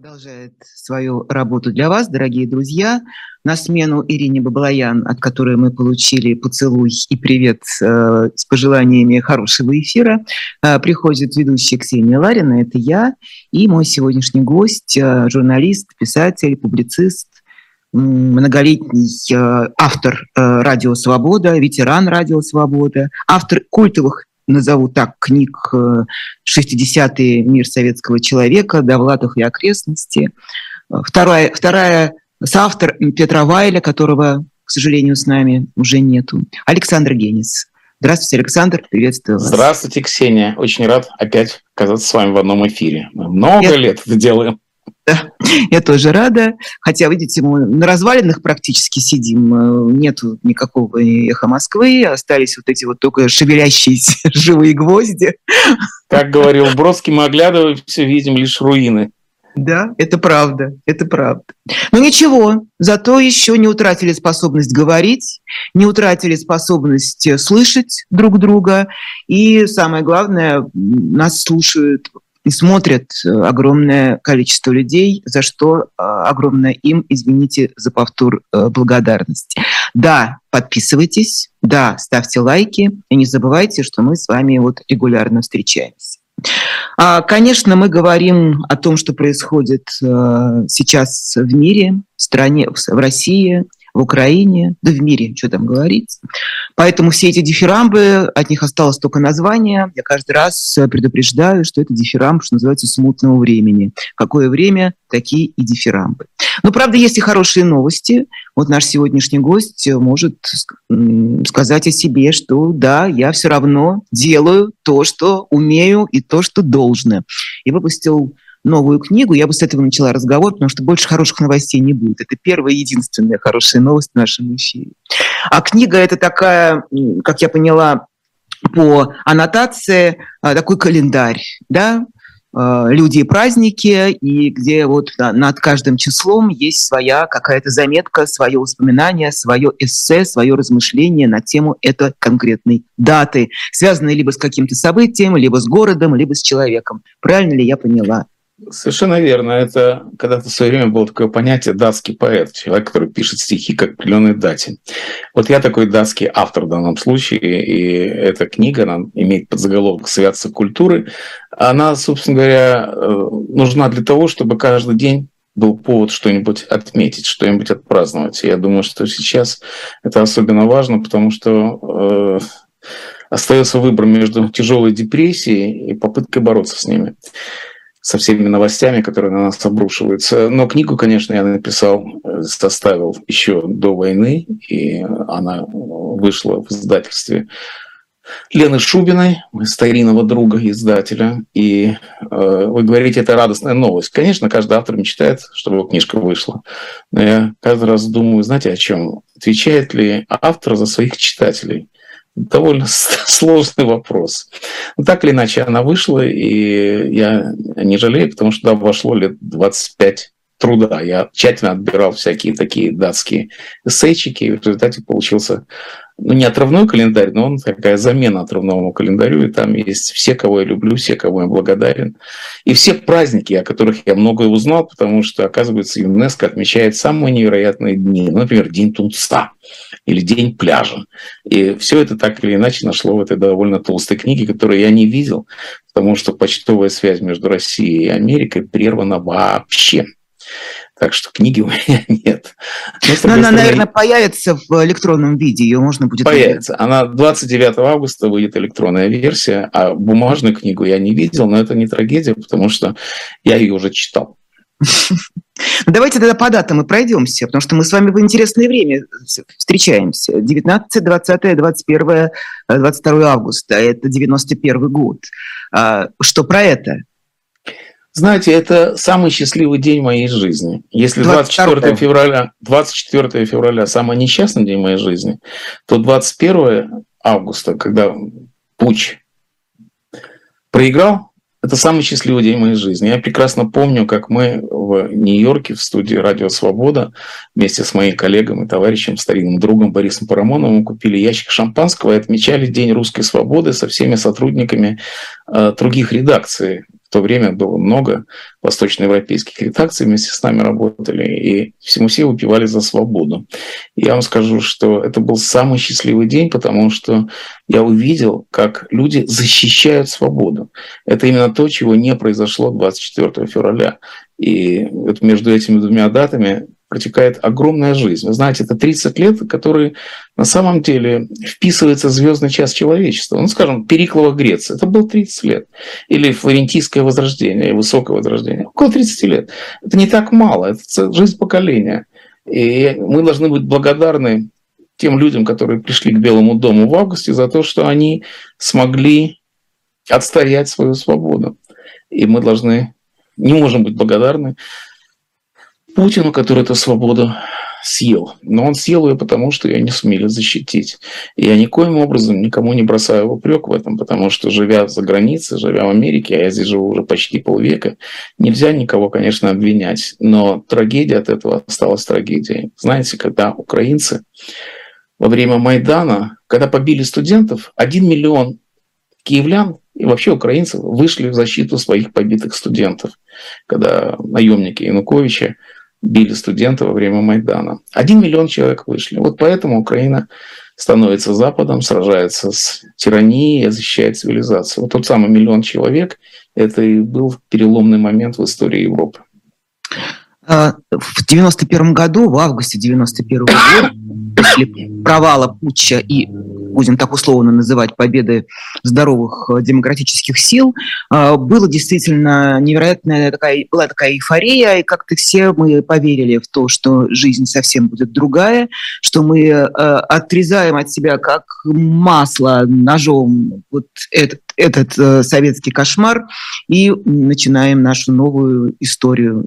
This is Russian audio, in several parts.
продолжает свою работу для вас, дорогие друзья. На смену Ирине Бабалаян, от которой мы получили поцелуй и привет э, с пожеланиями хорошего эфира, э, приходит ведущая Ксения Ларина, это я, и мой сегодняшний гость, э, журналист, писатель, публицист, многолетний э, автор э, «Радио Свобода», ветеран «Радио Свобода», автор культовых назову так, книг «60-е. Мир советского человека», «Довлатов и окрестности». Вторая, вторая соавтор Петра Вайля, которого, к сожалению, с нами уже нету. Александр Генис. Здравствуйте, Александр, приветствую вас. Здравствуйте, Ксения. Очень рад опять оказаться с вами в одном эфире. Мы много Я... лет это делаем. Да, я тоже рада. Хотя, видите, мы на развалинах практически сидим. Нету никакого эхо Москвы. Остались вот эти вот только шевелящиеся живые гвозди. Как говорил Бродский, мы оглядываемся, видим лишь руины. Да, это правда, это правда. Но ничего, зато еще не утратили способность говорить, не утратили способность слышать друг друга. И самое главное, нас слушают и смотрят э, огромное количество людей, за что э, огромное им, извините за повтор, э, благодарности. Да, подписывайтесь, да, ставьте лайки и не забывайте, что мы с вами вот регулярно встречаемся. А, конечно, мы говорим о том, что происходит сейчас в мире, в стране, в России, в Украине, да в мире, что там говорить. Поэтому все эти дифирамбы, от них осталось только название. Я каждый раз предупреждаю, что это дифирамб, что называется, смутного времени. Какое время, такие и дифирамбы. Но, правда, есть и хорошие новости. Вот наш сегодняшний гость может сказать о себе, что да, я все равно делаю то, что умею и то, что должно. И выпустил новую книгу. Я бы с этого начала разговор, потому что больше хороших новостей не будет. Это первая и единственная хорошая новость в нашем эфире. А книга это такая, как я поняла, по аннотации а, такой календарь, да, а, люди и праздники, и где вот над каждым числом есть своя какая-то заметка, свое воспоминание, свое эссе, свое размышление на тему этой конкретной даты, связанной либо с каким-то событием, либо с городом, либо с человеком. Правильно ли я поняла? Совершенно верно. Это когда-то в свое время было такое понятие датский поэт, человек, который пишет стихи к определенной дате. Вот я такой датский автор в данном случае, и эта книга, она имеет подзаголовок «Святство культуры». Она, собственно говоря, э, нужна для того, чтобы каждый день был повод что-нибудь отметить, что-нибудь отпраздновать. Я думаю, что сейчас это особенно важно, потому что э, остается выбор между тяжелой депрессией и попыткой бороться с ними со всеми новостями, которые на нас обрушиваются. Но книгу, конечно, я написал, э, составил еще до войны, и она вышла в издательстве Лены Шубиной, старинного друга издателя. И э, вы говорите, это радостная новость. Конечно, каждый автор мечтает, чтобы его книжка вышла. Но я каждый раз думаю, знаете, о чем? Отвечает ли автор за своих читателей? Довольно сложный вопрос. Но так или иначе, она вышла, и я не жалею, потому что туда вошло лет 25 труда. Я тщательно отбирал всякие такие датские эссейчики, и в результате получился ну, не отрывной календарь, но он такая замена отрывному календарю, и там есть все, кого я люблю, все, кого я благодарен. И все праздники, о которых я многое узнал, потому что, оказывается, ЮНЕСКО отмечает самые невероятные дни. Ну, например, День Тунца или День пляжа. И все это так или иначе нашло в этой довольно толстой книге, которую я не видел, потому что почтовая связь между Россией и Америкой прервана вообще. Так что книги у меня нет. Но, Но она, стороны, наверное, появится в электронном виде, ее можно будет... Появится. Она 29 августа выйдет электронная версия, а бумажную книгу я не видел, но это не трагедия, потому что я ее уже читал. Ну, давайте тогда по датам мы пройдемся, потому что мы с вами в интересное время встречаемся. 19, 20, 21, 22 августа. Это 91 год. А, что про это? Знаете, это самый счастливый день моей жизни. Если 24 февраля, 24 февраля самый несчастный день моей жизни, то 21 августа, когда Пуч проиграл, это самый счастливый день моей жизни. Я прекрасно помню, как мы в Нью-Йорке в студии «Радио Свобода» вместе с моим коллегом и товарищем, старинным другом Борисом Парамоновым купили ящик шампанского и отмечали День русской свободы со всеми сотрудниками э, других редакций В то время было много восточноевропейских редакций, вместе с нами работали, и всему все выпивали за свободу. я вам скажу, что это был самый счастливый день, потому что я увидел, как люди защищают свободу. Это именно то, чего не произошло 24 февраля. И вот между этими двумя датами протекает огромная жизнь. Вы знаете, это 30 лет, которые на самом деле вписывается в звездный час человечества. Ну, скажем, Периклова Греция. Это было 30 лет. Или Флорентийское возрождение, Высокое возрождение. Около 30 лет. Это не так мало. Это жизнь поколения. И мы должны быть благодарны тем людям, которые пришли к Белому дому в августе, за то, что они смогли отстоять свою свободу. И мы должны, не можем быть благодарны Путину, который эту свободу съел. Но он съел ее потому, что ее не сумели защитить. И я никоим образом никому не бросаю упрек в этом, потому что, живя за границей, живя в Америке, а я здесь живу уже почти полвека, нельзя никого, конечно, обвинять. Но трагедия от этого осталась трагедией. Знаете, когда украинцы во время Майдана, когда побили студентов, один миллион киевлян и вообще украинцев вышли в защиту своих побитых студентов, когда наемники Януковича били студентов во время Майдана. Один миллион человек вышли. Вот поэтому Украина становится Западом, сражается с тиранией, защищает цивилизацию. Вот тот самый миллион человек, это и был переломный момент в истории Европы. А, в 91 году, в августе 91 года, после провала путча и, будем так условно называть, победы здоровых э, демократических сил, э, было действительно невероятная такая, была такая эйфория, и как-то все мы поверили в то, что жизнь совсем будет другая, что мы э, отрезаем от себя как масло ножом вот этот, этот советский кошмар и начинаем нашу новую историю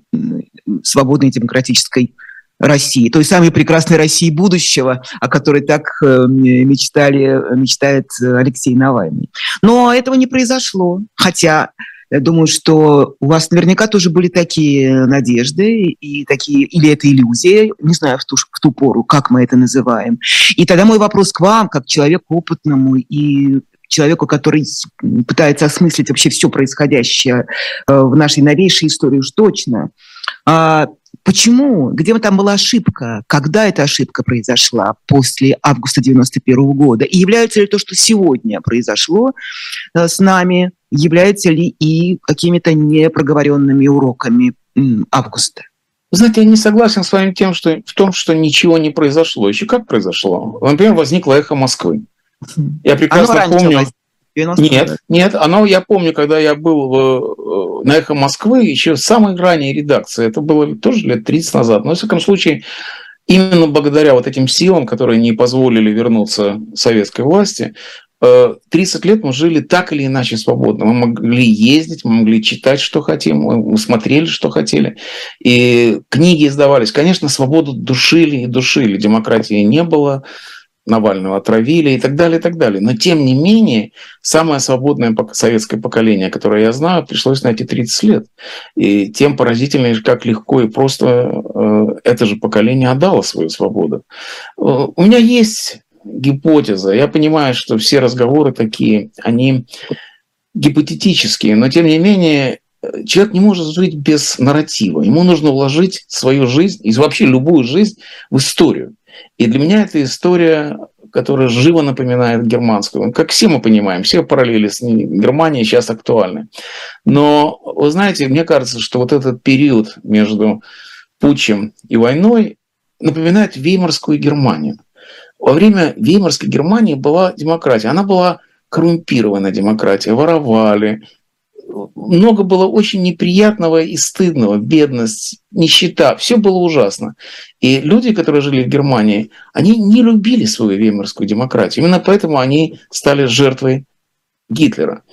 свободной демократической России, той самой прекрасной России будущего, о которой так э, мечтали, мечтает Алексей Навальный. Но этого не произошло, хотя я думаю, что у вас наверняка тоже были такие надежды и такие, или это иллюзия, не знаю в ту, в ту пору, как мы это называем. И тогда мой вопрос к вам, как человеку опытному и человеку, который пытается осмыслить вообще все происходящее э, в нашей новейшей истории уж точно. Почему? Где там была ошибка? Когда эта ошибка произошла после августа 91 года? И является ли то, что сегодня произошло э, с нами, является ли и какими-то непроговоренными уроками августа? Знаете, я не согласен с вами тем, что, в том, что ничего не произошло. Еще как произошло? Например, возникло эхо Москвы. Я прекрасно Оно помню. 90 нет, нет, оно, я помню, когда я был в, э, на «Эхо Москвы», еще самой ранней редакции, это было тоже лет 30 назад, но, во всяком случае, именно благодаря вот этим силам, которые не позволили вернуться советской власти, 30 э, лет мы жили так или иначе свободно. Мы могли ездить, мы могли читать, что хотим, мы смотрели, что хотели. И книги издавались. Конечно, свободу душили и душили. Демократии не было, Навального отравили и так далее, и так далее. Но тем не менее, самое свободное советское поколение, которое я знаю, пришлось найти 30 лет. И тем поразительнее, как легко и просто э, это же поколение отдало свою свободу. Э, у меня есть гипотеза. Я понимаю, что все разговоры такие, они гипотетические, но тем не менее человек не может жить без нарратива. Ему нужно вложить свою жизнь и вообще любую жизнь в историю. И для меня это история, которая живо напоминает германскую. Как все мы понимаем, все параллели с Германией сейчас актуальны. Но, вы знаете, мне кажется, что вот этот период между путчем и войной напоминает Веймарскую Германию. Во время Веймарской Германии была демократия. Она была коррумпированная демократия. Воровали, много было очень неприятного и стыдного, бедность, нищета, все было ужасно. И люди, которые жили в Германии, они не любили свою веймарскую демократию. Именно поэтому они стали жертвой Гитлера.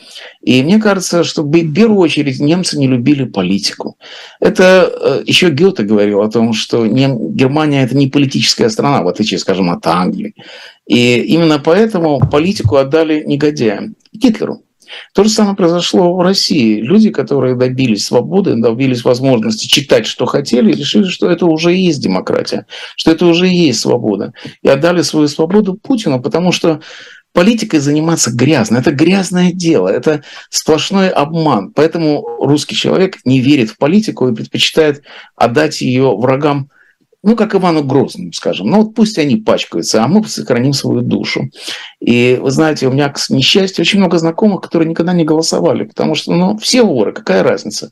И мне кажется, что в первую очередь немцы не любили политику. Это э, еще Гёте говорил о том, что Германия это не политическая страна, в отличие, скажем, от Англии. И именно поэтому политику отдали негодяям, Гитлеру. То же самое произошло в России. Люди, которые добились свободы, добились возможности читать, что хотели, решили, что это уже и есть демократия, что это уже и есть свобода. И отдали свою свободу Путину, потому что политикой заниматься грязно. Это грязное дело, это сплошной обман. Поэтому русский человек не верит в политику и предпочитает отдать ее врагам ну, как Ивану Грозному, скажем. Ну, вот пусть они пачкаются, а мы сохраним свою душу. И вы знаете, у меня, к несчастью, очень много знакомых, которые никогда не голосовали, потому что, ну, все воры, какая разница?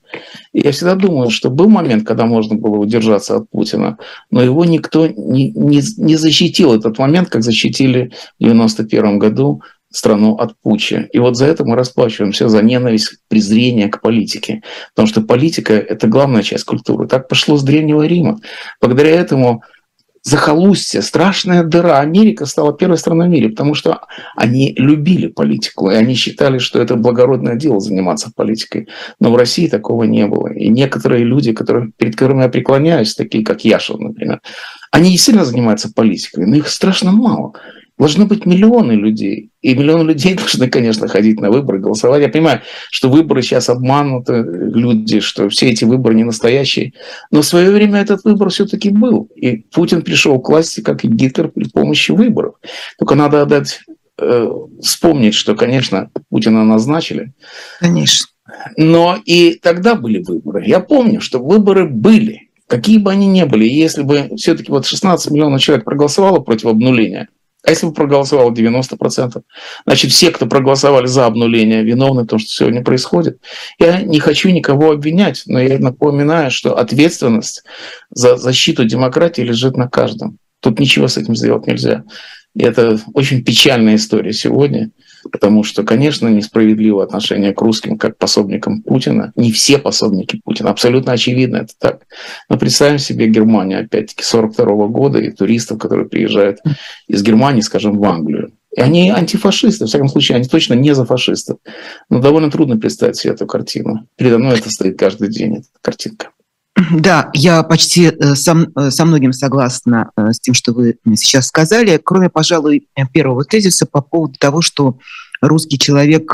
И я всегда думаю, что был момент, когда можно было удержаться от Путина, но его никто не, не, не защитил этот момент, как защитили в 91 году страну от пуча. И вот за это мы расплачиваемся, за ненависть, презрение к политике. Потому что политика – это главная часть культуры. Так пошло с Древнего Рима. Благодаря этому захолустье, страшная дыра. Америка стала первой страной в мире, потому что они любили политику, и они считали, что это благородное дело заниматься политикой. Но в России такого не было. И некоторые люди, которые, перед которыми я преклоняюсь, такие как Яшин, например, они не сильно занимаются политикой, но их страшно мало. Должны быть миллионы людей. И миллионы людей должны, конечно, ходить на выборы, голосовать. Я понимаю, что выборы сейчас обмануты люди, что все эти выборы не настоящие. Но в свое время этот выбор все-таки был. И Путин пришел к власти, как и Гитлер, при помощи выборов. Только надо отдать, э, вспомнить, что, конечно, Путина назначили. Конечно. Но и тогда были выборы. Я помню, что выборы были какие бы они ни были, если бы все-таки вот 16 миллионов человек проголосовало против обнуления, а если бы проголосовало 90%? Значит, все, кто проголосовали за обнуление, виновны в том, что сегодня происходит. Я не хочу никого обвинять, но я напоминаю, что ответственность за защиту демократии лежит на каждом. Тут ничего с этим сделать нельзя. И это очень печальная история сегодня. Потому что, конечно, несправедливо отношение к русским как пособникам Путина. Не все пособники Путина, абсолютно очевидно это так. Но представим себе Германию, опять-таки, 42 года и туристов, которые приезжают из Германии, скажем, в Англию. И они антифашисты, в всяком случае, они точно не за фашистов. Но довольно трудно представить себе эту картину. Передо мной это стоит каждый день, эта картинка. Да, я почти э, со, э, со многим согласна э, с тем, что вы сейчас сказали, кроме, пожалуй, первого тезиса по поводу того, что русский человек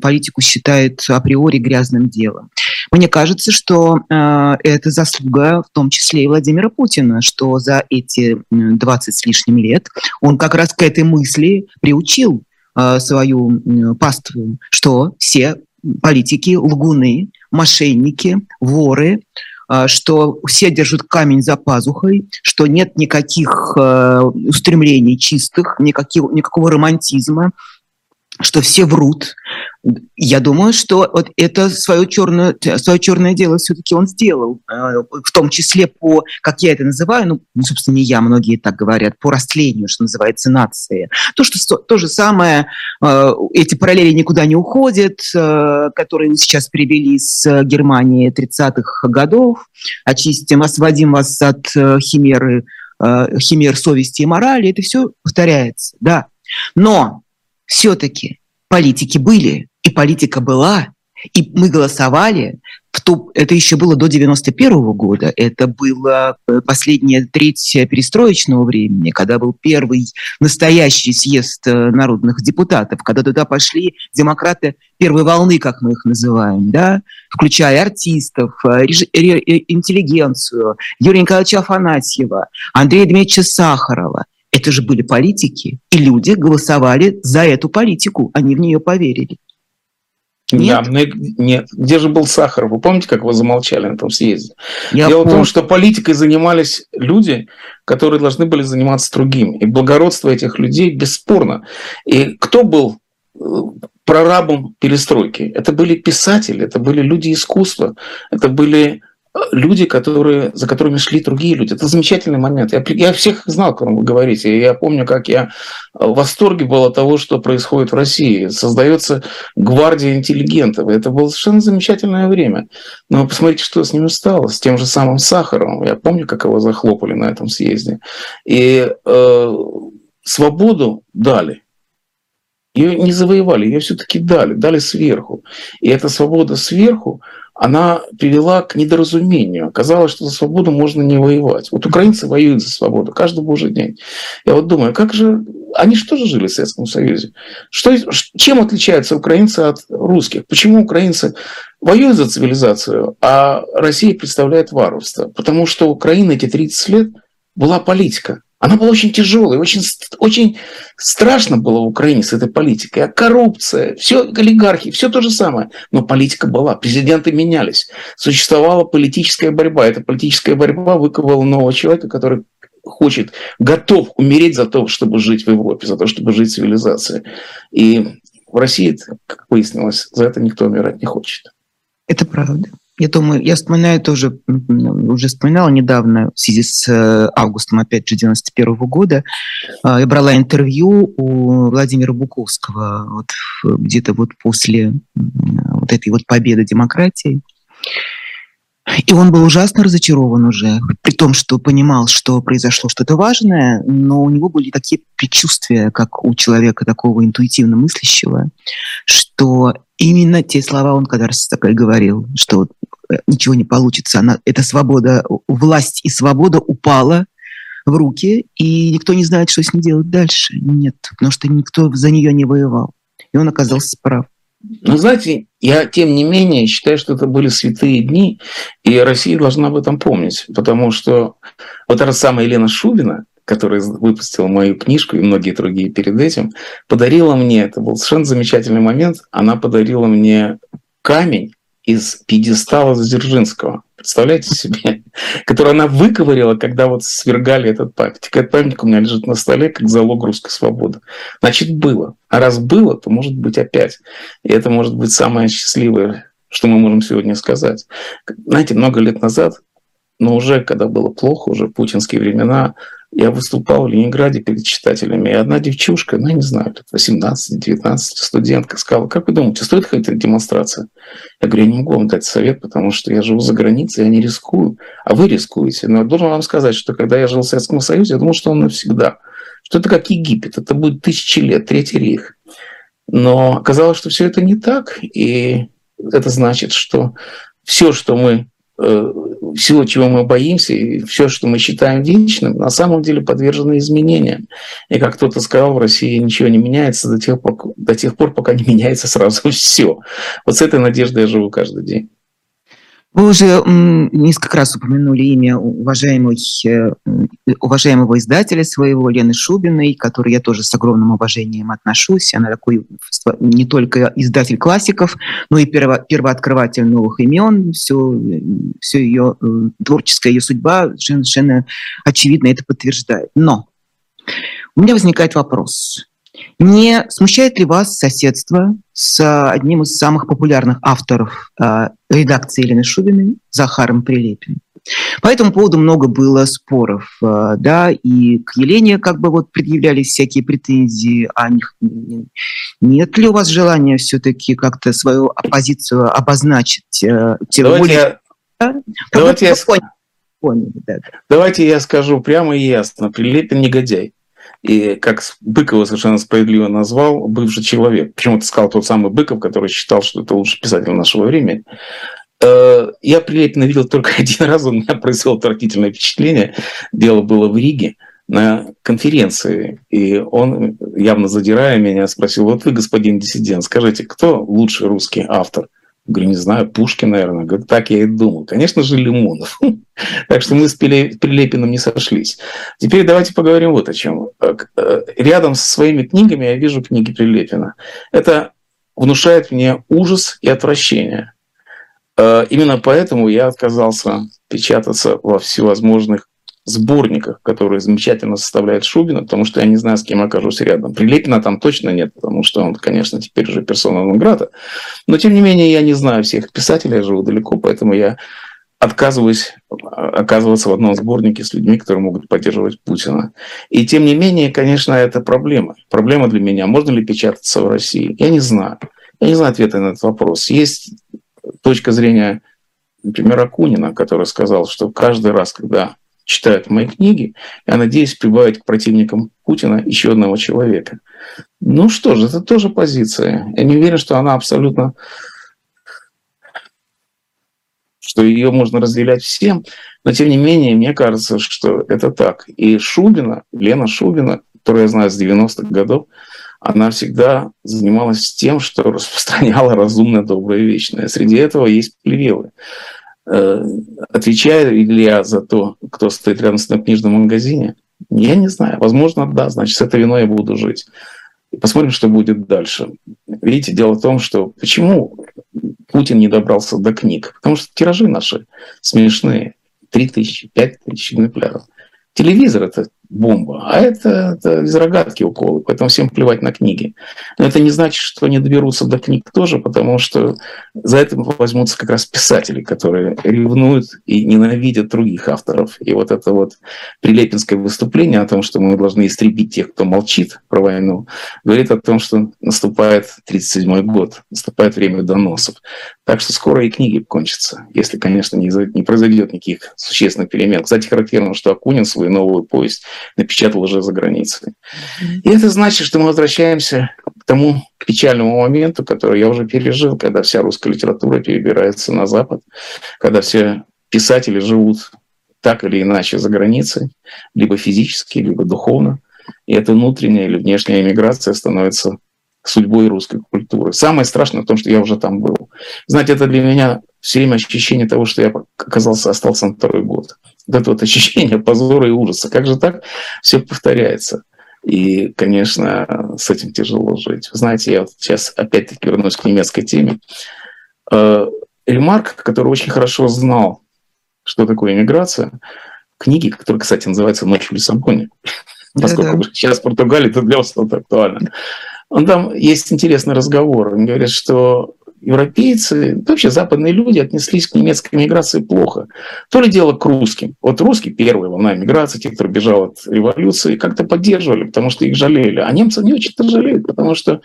политику считает априори грязным делом. Мне кажется, что это заслуга в том числе и Владимира Путина, что за эти 20 с лишним лет он как раз к этой мысли приучил свою паству, что все политики лгуны, мошенники, воры, что все держат камень за пазухой, что нет никаких э, устремлений чистых, никаких, никакого романтизма, что все врут. Я думаю, что вот это свое черное, свое черное дело все-таки он сделал, э, в том числе по, как я это называю, ну, ну, собственно, не я, многие так говорят, по растлению, что называется, нации. То, что то же самое, э, эти параллели никуда не уходят, э, которые сейчас привели с Германии 30-х годов, очистим, освободим вас от химеры, химер совести и морали, это все повторяется, да. Но все-таки политики были, и политика была, и мы голосовали. В ту, это еще было до 91 -го года. Это было э, последняя треть перестроечного времени, когда был первый настоящий съезд э, народных депутатов, когда туда пошли демократы первой волны, как мы их называем, да, включая артистов, э, интеллигенцию, Юрия Николаевича Афанасьева, Андрея Дмитриевича Сахарова – это же были политики, и люди голосовали за эту политику, они в нее поверили. Нет? Да, нет. Где же был Сахаров? Вы помните, как его замолчали на этом съезде? Я Дело помню. в том, что политикой занимались люди, которые должны были заниматься другим. И благородство этих людей бесспорно. И кто был э, прорабом перестройки? Это были писатели, это были люди искусства, это были люди, которые, за которыми шли другие люди. Это замечательный момент. Я, я всех знал, о вы говорите. Я помню, как я в восторге был от того, что происходит в России. Создается гвардия интеллигентов. Это было совершенно замечательное время. Но посмотрите, что с ними стало. С тем же самым Сахаровым. Я помню, как его захлопали на этом съезде. И э, свободу дали. Ее не завоевали, ее все-таки дали, дали сверху. И эта свобода сверху, она привела к недоразумению. Оказалось, что за свободу можно не воевать. Вот украинцы воюют за свободу каждый божий день. Я вот думаю, как же... Они что же жили в Советском Союзе? Что, чем отличаются украинцы от русских? Почему украинцы воюют за цивилизацию, а Россия представляет варварство? Потому что Украина эти 30 лет была политика. Она была очень тяжелой, очень, очень страшно было в Украине с этой политикой. А коррупция, все олигархи, все то же самое. Но политика была, президенты менялись. Существовала политическая борьба. Эта политическая борьба выковала нового человека, который хочет, готов умереть за то, чтобы жить в Европе, за то, чтобы жить в цивилизации. И в России, как выяснилось, за это никто умирать не хочет. Это правда. Я думаю, я вспоминаю тоже, уже вспоминала недавно в связи с э, августом, опять же, 91 -го года, а, я брала интервью у Владимира Буковского вот, где-то вот после вот этой вот победы демократии. И он был ужасно разочарован уже, при том, что понимал, что произошло что-то важное, но у него были такие предчувствия, как у человека такого интуитивно мыслящего, что именно те слова он когда раз говорил, что ничего не получится, она, эта свобода, власть и свобода упала в руки, и никто не знает, что с ней делать дальше. Нет, потому что никто за нее не воевал. И он оказался прав. Но знаете, я тем не менее считаю, что это были святые дни, и Россия должна об этом помнить, потому что вот эта самая Елена Шубина, которая выпустила мою книжку и многие другие перед этим, подарила мне, это был совершенно замечательный момент, она подарила мне камень из пьедестала Дзержинского. Представляете себе? Который она выковырила, когда вот свергали этот памятник. Этот памятник у меня лежит на столе, как залог русской свободы. Значит, было. А раз было, то может быть опять. И это может быть самое счастливое, что мы можем сегодня сказать. Знаете, много лет назад, но уже когда было плохо, уже путинские времена, я выступал в Ленинграде перед читателями, и одна девчушка, ну, не знаю, 18-19, студентка, сказала, как вы думаете, стоит ходить на демонстрацию? Я говорю, я не могу вам дать совет, потому что я живу за границей, я не рискую, а вы рискуете. Но я должен вам сказать, что когда я жил в Советском Союзе, я думал, что он навсегда. Что это как Египет, это будет тысячи лет, Третий рейх. Но оказалось, что все это не так, и это значит, что все, что мы всего, чего мы боимся, и все, что мы считаем вечным, на самом деле подвержено изменениям. И как кто-то сказал, в России ничего не меняется до тех, пор, до тех пор, пока не меняется сразу все. Вот с этой надеждой я живу каждый день. Вы уже несколько раз упомянули имя уважаемой, э, уважаемого издателя своего, Лены Шубиной, к которой я тоже с огромным уважением отношусь. Она такой не только издатель классиков, но и перво, первооткрыватель новых имен. Все, все ее э, творческая ее судьба совершенно очевидно это подтверждает. Но у меня возникает вопрос. Не смущает ли вас соседство с одним из самых популярных авторов э, редакции Елены Шубиной, Захаром Прилепиным? По этому поводу много было споров, э, да, и к Елене как бы вот предъявлялись всякие претензии, а них нет ли у вас желания все-таки как-то свою оппозицию обозначить? Э, давайте более... я, да? давайте, я... Поняли, да. давайте я скажу прямо и ясно, Прилепин негодяй и как Быкова совершенно справедливо назвал, бывший человек. Почему-то сказал тот самый Быков, который считал, что это лучший писатель нашего времени. Э, я Прилепина видел только один раз, он меня произвел отвратительное впечатление. Дело было в Риге на конференции, и он, явно задирая меня, спросил, вот вы, господин диссидент, скажите, кто лучший русский автор? Говорю, не знаю, Пушкин, наверное. Говорю, так я и думал. Конечно же, Лимонов. так что мы с Прилепиным не сошлись. Теперь давайте поговорим вот о чем. Э, э, рядом со своими книгами я вижу книги Прилепина. Это внушает мне ужас и отвращение. Э, именно поэтому я отказался печататься во всевозможных сборниках, которые замечательно составляет Шубина, потому что я не знаю, с кем окажусь рядом. Прилепина там точно нет, потому что он, конечно, теперь уже персона Нонграта. Но, тем не менее, я не знаю всех писателей, я живу далеко, поэтому я отказываюсь оказываться в одном сборнике с людьми, которые могут поддерживать Путина. И тем не менее, конечно, это проблема. Проблема для меня. Можно ли печататься в России? Я не знаю. Я не знаю ответа на этот вопрос. Есть точка зрения, например, Акунина, который сказал, что каждый раз, когда читают мои книги, я надеюсь прибавить к противникам Путина еще одного человека. Ну что же, это тоже позиция. Я не уверен, что она абсолютно что ее можно разделять всем, но тем не менее, мне кажется, что это так. И Шубина, Лена Шубина, которую я знаю с 90-х годов, она всегда занималась тем, что распространяла разумное, доброе, вечное. Среди этого есть плевелы. Э, отвечаю ли я за то, кто стоит рядом с в книжном магазине? Я не знаю. Возможно, да. Значит, с этой виной я буду жить. Посмотрим, что будет дальше. Видите, дело в том, что почему Путин не добрался до книг? Потому что тиражи наши смешные. 3 тысячи, 5 тысяч экземпляров. Телевизор – это бомба, а это, это из рогатки уколы, поэтому всем плевать на книги. Но это не значит, что они доберутся до книг тоже, потому что за это возьмутся как раз писатели, которые ревнуют и ненавидят других авторов. И вот это вот прилепинское выступление о том, что мы должны истребить тех, кто молчит про войну, говорит о том, что наступает 1937 год, наступает время доносов. Так что скоро и книги кончатся, если, конечно, не, не произойдет никаких существенных перемен. Кстати, характерно, что Акунин свою новую повесть напечатал уже за границей. И это значит, что мы возвращаемся к тому печальному моменту, который я уже пережил, когда вся русская литература перебирается на Запад, когда все писатели живут так или иначе за границей, либо физически, либо духовно. И эта внутренняя или внешняя эмиграция становится судьбой русской культуры. Самое страшное в том, что я уже там был. Знаете, это для меня все время ощущение того, что я оказался, остался на второй год вот это вот ощущение позора и ужаса. Как же так все повторяется? И, конечно, с этим тяжело жить. Вы знаете, я вот сейчас опять-таки вернусь к немецкой теме. Э, Ремарк, который очень хорошо знал, что такое иммиграция, книги, которые, кстати, называются «Ночь в Лиссабоне», поскольку сейчас в Португалии это для вас актуально. Он там есть интересный разговор. Он говорит, что европейцы, вообще западные люди отнеслись к немецкой миграции плохо. То ли дело к русским. Вот русские, первая волна миграции, те, кто бежал от революции, как-то поддерживали, потому что их жалели. А немцы не очень-то жалеют, потому что...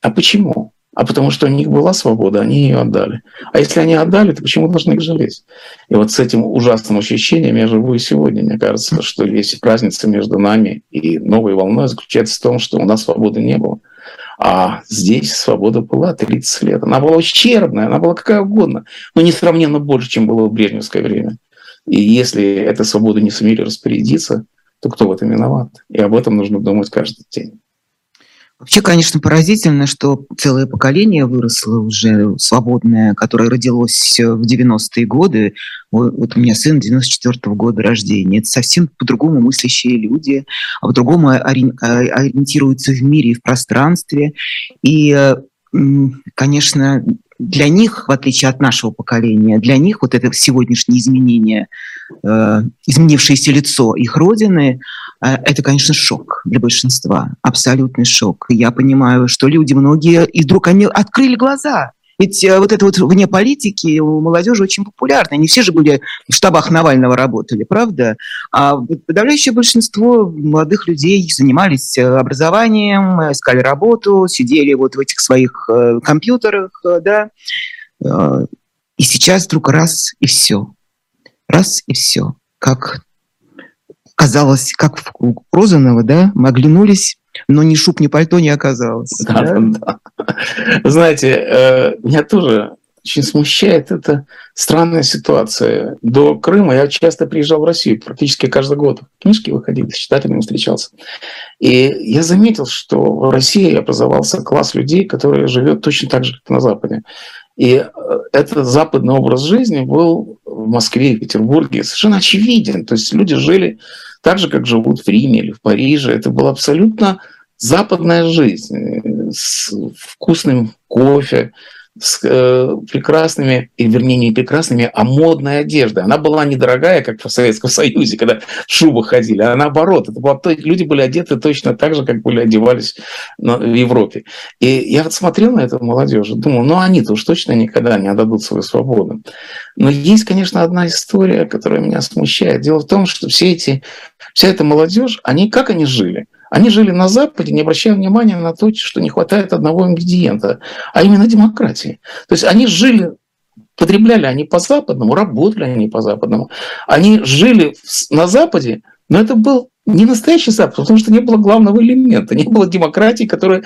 А почему? А потому что у них была свобода, они ее отдали. А если они отдали, то почему должны их жалеть? И вот с этим ужасным ощущением я живу и сегодня. Мне кажется, что есть разница между нами и новой волной заключается в том, что у нас свободы не было. А здесь свобода была 30 лет. Она была ущербная, она была какая угодно, но несравненно больше, чем было в брежневское время. И если эта свобода не сумели распорядиться, то кто в этом виноват? И об этом нужно думать каждый день. Вообще, конечно, поразительно, что целое поколение выросло уже свободное, которое родилось в 90-е годы. Вот у меня сын 94-го года рождения. Это совсем по-другому мыслящие люди, а по-другому а, ориентируются в мире и в пространстве. И, конечно, для них, в отличие от нашего поколения, для них вот это сегодняшнее изменение, э, изменившееся лицо их родины, это, конечно, шок для большинства, абсолютный шок. Я понимаю, что люди многие, и вдруг они открыли глаза – ведь э, вот это вот вне политики у молодежи очень популярно. Не все же были в штабах Навального работали, правда? А подавляющее большинство молодых людей занимались э, образованием, искали работу, сидели вот в этих своих э, компьютерах, да. И сейчас вдруг раз и все. Раз и все. Как казалось, как у Розанова, да, мы оглянулись, но ни шуб, ни пальто не оказалось. Да, да? Да. Знаете, э, меня тоже очень смущает эта странная ситуация. До Крыма я часто приезжал в Россию, практически каждый год. Книжки выходили, с читателями встречался. И я заметил, что в России образовался класс людей, который живет точно так же, как на Западе. И э, этот западный образ жизни был в Москве и Петербурге совершенно очевиден. То есть люди жили так же, как живут в Риме или в Париже. Это была абсолютно западная жизнь с вкусным кофе, с э, прекрасными, и вернее не прекрасными, а модной одеждой. Она была недорогая, как в Советском Союзе, когда в шубах ходили, а наоборот. Это было, люди были одеты точно так же, как были одевались на, в Европе. И я вот смотрел на эту молодежь и думал, ну они-то уж точно никогда не отдадут свою свободу. Но есть, конечно, одна история, которая меня смущает. Дело в том, что все эти, вся эта молодежь, они как они жили? Они жили на Западе, не обращая внимания на то, что не хватает одного ингредиента, а именно демократии. То есть они жили потребляли они по-западному, работали они по-западному. Они жили на Западе, но это был не настоящий Запад, потому что не было главного элемента, не было демократии, которая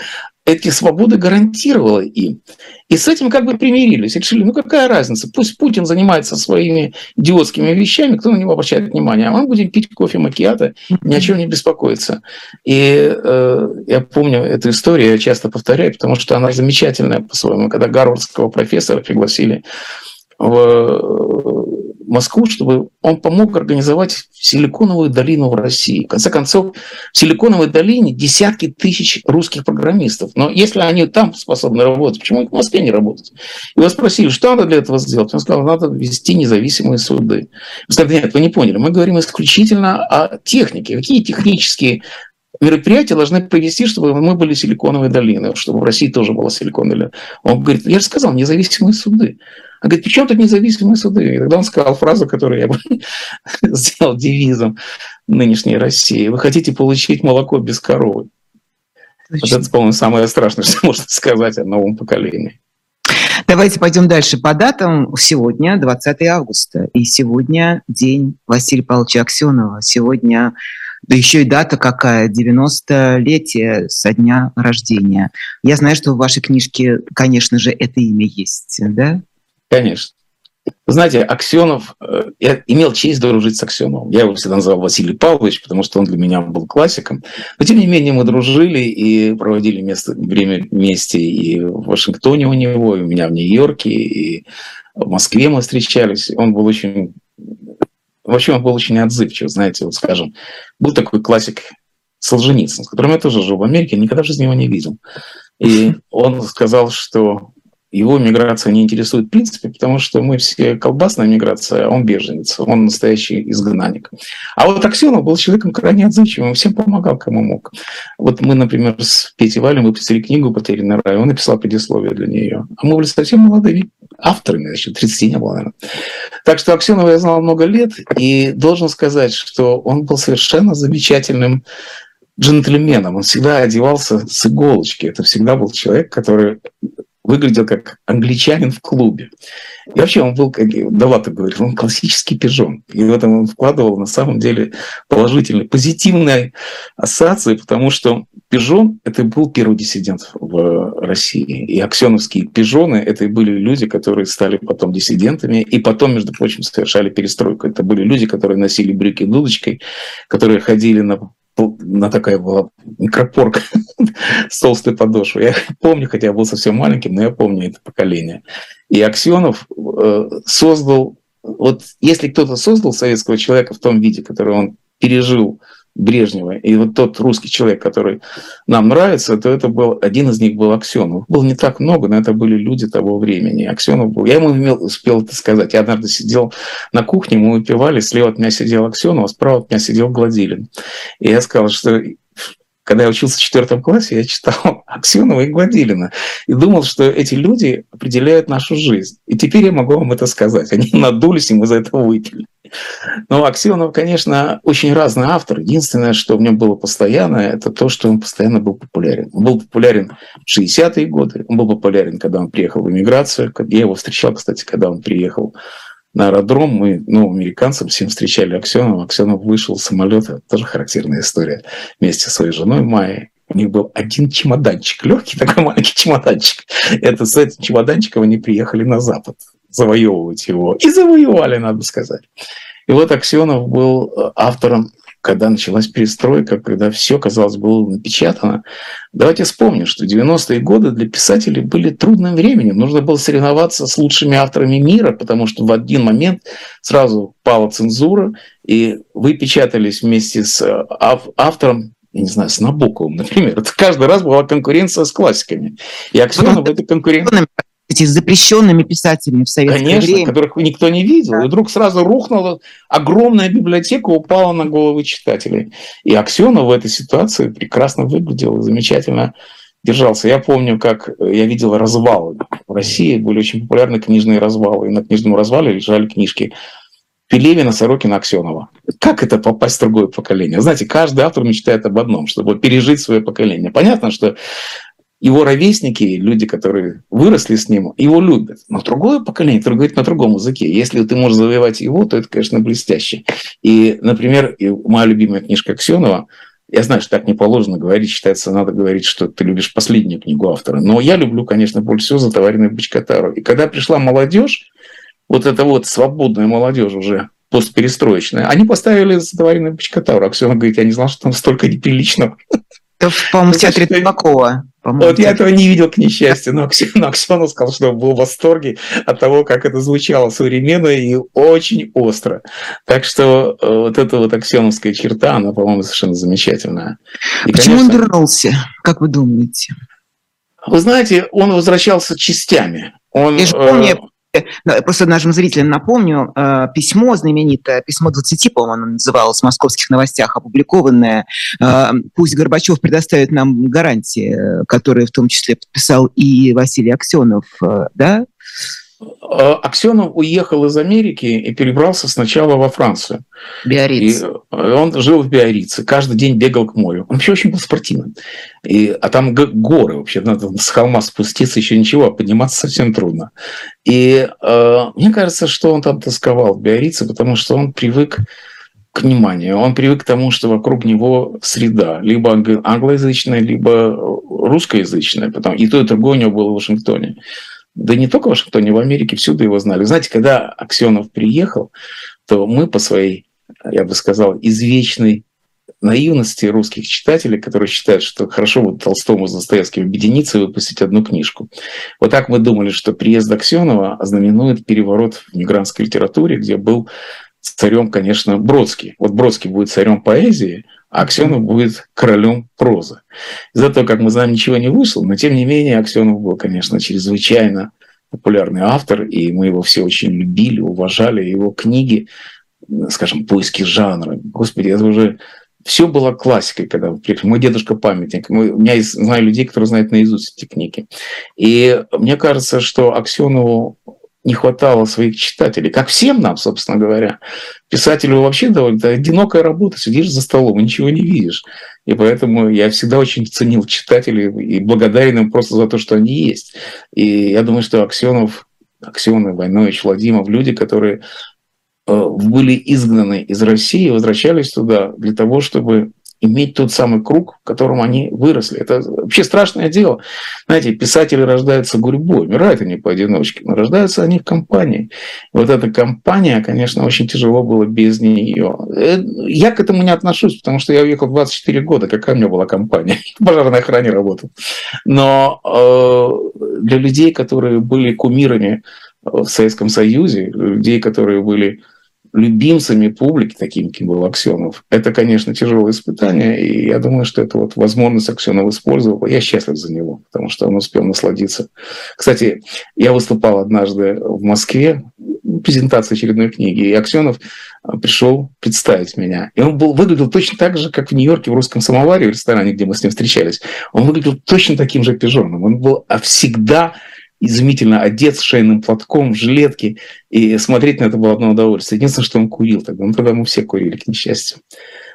эти свободы гарантировала им. И с этим как бы примирились. Решили, ну какая разница, пусть Путин занимается своими идиотскими вещами, кто на него обращает внимание, а мы будем пить кофе макиато, ни о чем не беспокоиться. И э, я помню эту историю, я часто повторяю, потому что она замечательная по-своему, когда гарвардского профессора пригласили в Москву, чтобы он помог организовать Силиконовую долину в России. В конце концов, в Силиконовой долине десятки тысяч русских программистов. Но если они там способны работать, почему их в Москве не работать? Его спросили, что надо для этого сделать? Он сказал, надо ввести независимые суды. Вы сказали, нет, вы не поняли. Мы говорим исключительно о технике. Какие технические мероприятия должны провести, чтобы мы были силиконовой долиной, чтобы в России тоже была силиконовая долина. Он говорит, я же сказал, независимые суды. Он говорит, почему тут независимые суды? И тогда он сказал фразу, которую я бы сделал девизом нынешней России. Вы хотите получить молоко без коровы. Точно. Вот это, по-моему, самое страшное, что можно сказать о новом поколении. Давайте пойдем дальше по датам. Сегодня 20 августа, и сегодня день Василия Павловича Аксенова. Сегодня да еще и дата какая, 90-летие со дня рождения. Я знаю, что в вашей книжке, конечно же, это имя есть, да? Конечно. знаете, Аксенов, э, я имел честь дружить с Аксеновым. Я его всегда называл Василий Павлович, потому что он для меня был классиком. Но, тем не менее, мы дружили и проводили место, время вместе и в Вашингтоне у него, и у меня в Нью-Йорке, и в Москве мы встречались. Он был очень Вообще он был очень отзывчив, знаете, вот скажем, был такой классик Солженицын, с которым я тоже жил в Америке, никогда в жизни его не видел. И он сказал, что его миграция не интересует в принципе, потому что мы все колбасная миграция, а он беженец, он настоящий изгнанник. А вот Аксенов был человеком крайне отзывчивым, всем помогал, кому мог. Вот мы, например, с Петей Валем выпустили книгу «Потерянный рай», он написал предисловие для нее. А мы были совсем молодыми авторами, еще 30 не было, наверное. Так что Аксенова я знал много лет, и должен сказать, что он был совершенно замечательным джентльменом. Он всегда одевался с иголочки. Это всегда был человек, который выглядел как англичанин в клубе. И вообще он был, как Давата говорит, он классический пижон. И в этом он вкладывал на самом деле положительные, позитивные ассоциации, потому что пижон – это был первый диссидент в России. И аксеновские пижоны – это были люди, которые стали потом диссидентами, и потом, между прочим, совершали перестройку. Это были люди, которые носили брюки дудочкой, которые ходили на на такая была микропорка с толстой подошвой. Я помню, хотя я был совсем маленьким, но я помню это поколение. И Аксенов э, создал, вот если кто-то создал советского человека в том виде, который он пережил Брежнева. И вот тот русский человек, который нам нравится, то это был, один из них был Аксенов. Было не так много, но это были люди того времени. Аксенов был. Я ему имел, успел это сказать. Я однажды сидел на кухне, мы выпивали, слева от меня сидел Аксенов, а справа от меня сидел Гладилин. И я сказал, что когда я учился в четвертом классе, я читал Аксенова и Гладилина и думал, что эти люди определяют нашу жизнь. И теперь я могу вам это сказать. Они надулись, и мы за это выпили. Но Аксенов, конечно, очень разный автор. Единственное, что в нем было постоянное, это то, что он постоянно был популярен. Он был популярен в 60-е годы, он был популярен, когда он приехал в эмиграцию. Я его встречал, кстати, когда он приехал на аэродром. Мы, ну, американцам всем встречали Аксенова. Аксенов вышел с самолета, тоже характерная история, вместе со своей женой Майей. У них был один чемоданчик, легкий такой маленький чемоданчик. Это с этим чемоданчиком они приехали на Запад завоевывать его. И завоевали, надо сказать. И вот Аксенов был э, автором, когда началась перестройка, когда все, казалось, было напечатано. Давайте вспомним, что 90-е годы для писателей были трудным временем. Нужно было соревноваться с лучшими авторами мира, потому что в один момент сразу пала цензура, и вы печатались вместе с э, автором я не знаю, с Набоковым, например. Это каждый раз была конкуренция с классиками. И Аксенов в этой конкуренции эти запрещенными писателями в советское Конечно, время. которых никто не видел. Да. И вдруг сразу рухнула огромная библиотека, упала на головы читателей. И Аксенов в этой ситуации прекрасно выглядел, замечательно держался. Я помню, как я видел развалы. В России были очень популярны книжные развалы. И на книжном развале лежали книжки Пелевина, Сорокина, Аксенова. Как это попасть в другое поколение? Знаете, каждый автор мечтает об одном, чтобы пережить свое поколение. Понятно, что его ровесники, люди, которые выросли с ним, его любят. Но другое поколение, которое говорит на другом языке. Если ты можешь завоевать его, то это, конечно, блестяще. И, например, моя любимая книжка Аксенова, я знаю, что так не положено говорить, считается, надо говорить, что ты любишь последнюю книгу автора. Но я люблю, конечно, больше всего «Затоваренную Бочкотару». И когда пришла молодежь, вот эта вот свободная молодежь уже постперестроечная, они поставили «Затоваренную Бочкотару». Аксенов говорит, я не знал, что там столько неприличного. Это, по-моему, в театре Табакова. Вот я этого не видел, к несчастью, но Аксенов сказал, что был в восторге от того, как это звучало современно и очень остро. Так что э, вот эта вот аксеновская черта, она, по-моему, совершенно замечательная. И, Почему конечно, он вернулся, как вы думаете? Вы знаете, он возвращался частями. Он, я же помню, Просто нашим зрителям напомню, э, письмо знаменитое, письмо 20, по-моему, оно называлось в московских новостях, опубликованное. Э, пусть Горбачев предоставит нам гарантии, которые в том числе подписал и Василий Аксенов, э, да? Э, Аксенов уехал из Америки и перебрался сначала во Францию. Биориц. И э, он жил в Биорице, каждый день бегал к морю. Он вообще очень был спортивным. И, а там горы вообще, надо с холма спуститься, еще ничего, а подниматься совсем трудно. И э, мне кажется, что он там тосковал в Биорице, потому что он привык к вниманию. Он привык к тому, что вокруг него среда, либо англоязычная, либо русскоязычная. Потом, и то, и другое у него было в Вашингтоне да не только в Вашингтоне, в Америке всюду его знали. Знаете, когда Аксенов приехал, то мы по своей, я бы сказал, извечной наивности русских читателей, которые считают, что хорошо вот Толстому с Достоевским объединиться и выпустить одну книжку. Вот так мы думали, что приезд Аксенова ознаменует переворот в мигрантской литературе, где был царем, конечно, Бродский. Вот Бродский будет царем поэзии, а Аксенов будет королем прозы. Из-за того, как мы знаем, ничего не вышло, но тем не менее Аксенов был, конечно, чрезвычайно популярный автор, и мы его все очень любили, уважали. Его книги, скажем, «Поиски жанра», господи, это уже все было классикой, когда. Мой дедушка памятник. Мы, у меня есть, знаю людей, которые знают наизусть эти книги. И мне кажется, что Аксенову не хватало своих читателей, как всем нам, собственно говоря. Писателю вообще довольно одинокая работа, сидишь за столом и ничего не видишь. И поэтому я всегда очень ценил читателей и благодарен им просто за то, что они есть. И я думаю, что Аксенов, Аксенов, Войнович, Владимиров, люди, которые э, были изгнаны из России, возвращались туда для того, чтобы иметь тот самый круг, в котором они выросли. Это вообще страшное дело. Знаете, писатели рождаются гурьбой, умирают они поодиночке, но рождаются они в компании. Вот эта компания, конечно, очень тяжело было без нее. Э, я к этому не отношусь, потому что я уехал 24 года, какая у меня была компания? В пожарной охране работал. Но э, для людей, которые были кумирами в Советском Союзе, людей, которые были любимцами публики, таким, каким был Аксенов, это, конечно, тяжелое испытание, и я думаю, что это вот возможность Аксенов использовал. Я счастлив за него, потому что он успел насладиться. Кстати, я выступал однажды в Москве, презентации очередной книги, и Аксенов а, пришел представить меня. И он был, выглядел точно так же, как в Нью-Йорке в русском самоваре, в ресторане, где мы с ним встречались. Он выглядел точно таким же пижоном. Он был всегда изумительно одет с шейным платком, в жилетке, и смотреть на это было одно удовольствие. Единственное, что он курил тогда, ну тогда мы все курили, к несчастью.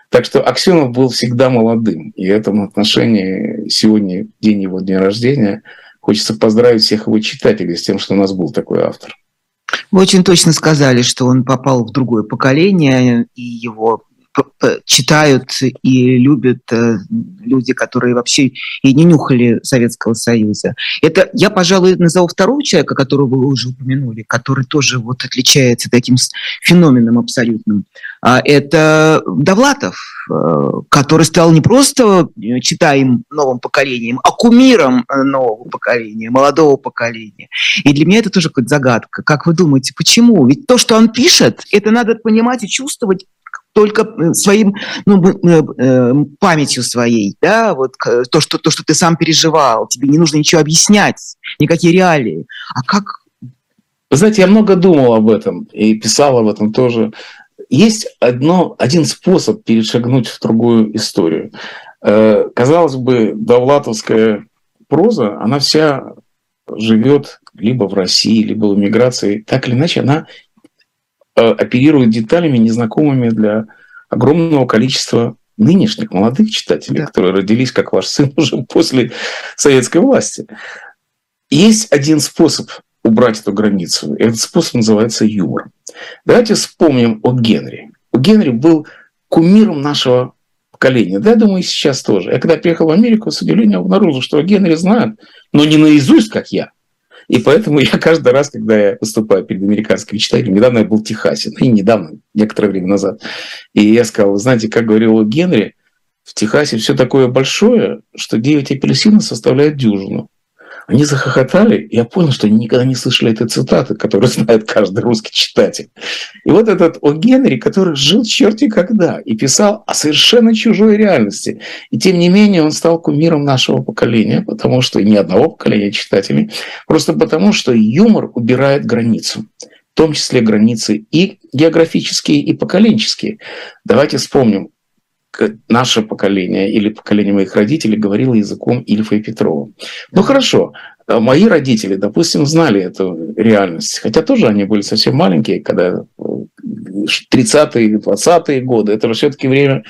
Так что Аксенов был всегда молодым, и в этом отношении сегодня, день его дня рождения, хочется поздравить всех его читателей с тем, что у нас был такой автор. Вы очень точно сказали, что он попал в другое поколение, и его читают и любят э, люди, которые вообще и не нюхали Советского Союза. Это я, пожалуй, назову второго человека, которого вы уже упомянули, который тоже вот отличается таким феноменом абсолютным. А это Довлатов, э, который стал не просто э, читаем новым поколением, а кумиром нового поколения, молодого поколения. И для меня это тоже какая-то загадка. Как вы думаете, почему? Ведь то, что он пишет, это надо понимать и чувствовать только э, своим ну, э, э, памятью своей, да, вот то что, то, что ты сам переживал, тебе не нужно ничего объяснять, никакие реалии. А как... Вы знаете, я много думал об этом и писал об этом тоже. Есть одно, один способ перешагнуть в другую историю. Казалось бы, довлатовская проза, она вся живет либо в России, либо в эмиграции. Так или иначе, она Э, оперирует деталями, незнакомыми для огромного количества нынешних молодых читателей, да. которые родились, как ваш сын, уже после советской власти. Есть один способ убрать эту границу. Этот способ называется юмор. Давайте вспомним о Генри. У Генри был кумиром нашего поколения. Да, я думаю, и сейчас тоже. Я когда приехал в Америку, с удивлением обнаружил, что о Генри знают, но не наизусть, как я. И поэтому я каждый раз, когда я выступаю перед американскими читателями, недавно я был в Техасе, ну и недавно, некоторое время назад, и я сказал, знаете, как говорил Генри, в Техасе все такое большое, что 9 апельсинов составляет дюжину. Они захохотали, я понял, что они никогда не слышали этой цитаты, которую знает каждый русский читатель. И вот этот О. Генри, который жил черти когда и писал о совершенно чужой реальности. И тем не менее он стал кумиром нашего поколения, потому что и ни одного поколения читателей, просто потому что юмор убирает границу в том числе границы и географические, и поколенческие. Давайте вспомним, наше поколение или поколение моих родителей говорило языком Ильфа и Петрова. Ну хорошо, э, мои родители, допустим, знали эту реальность, хотя тоже они были совсем маленькие, когда 30-е, 20-е годы, это же все-таки время,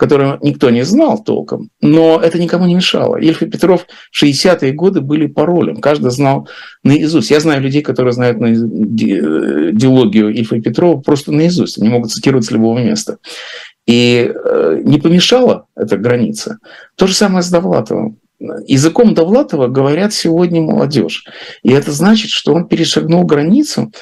которое никто не знал толком, но это никому не мешало. Ильф и Петров в 60-е годы были паролем, каждый знал наизусть. Я знаю людей, которые знают диалогию Ильфа и Петрова просто наизусть, они могут цитировать с любого места. И э, не помешала эта граница. То же самое с Довлатовым. Языком Довлатова говорят сегодня молодежь. И это значит, что он перешагнул границу,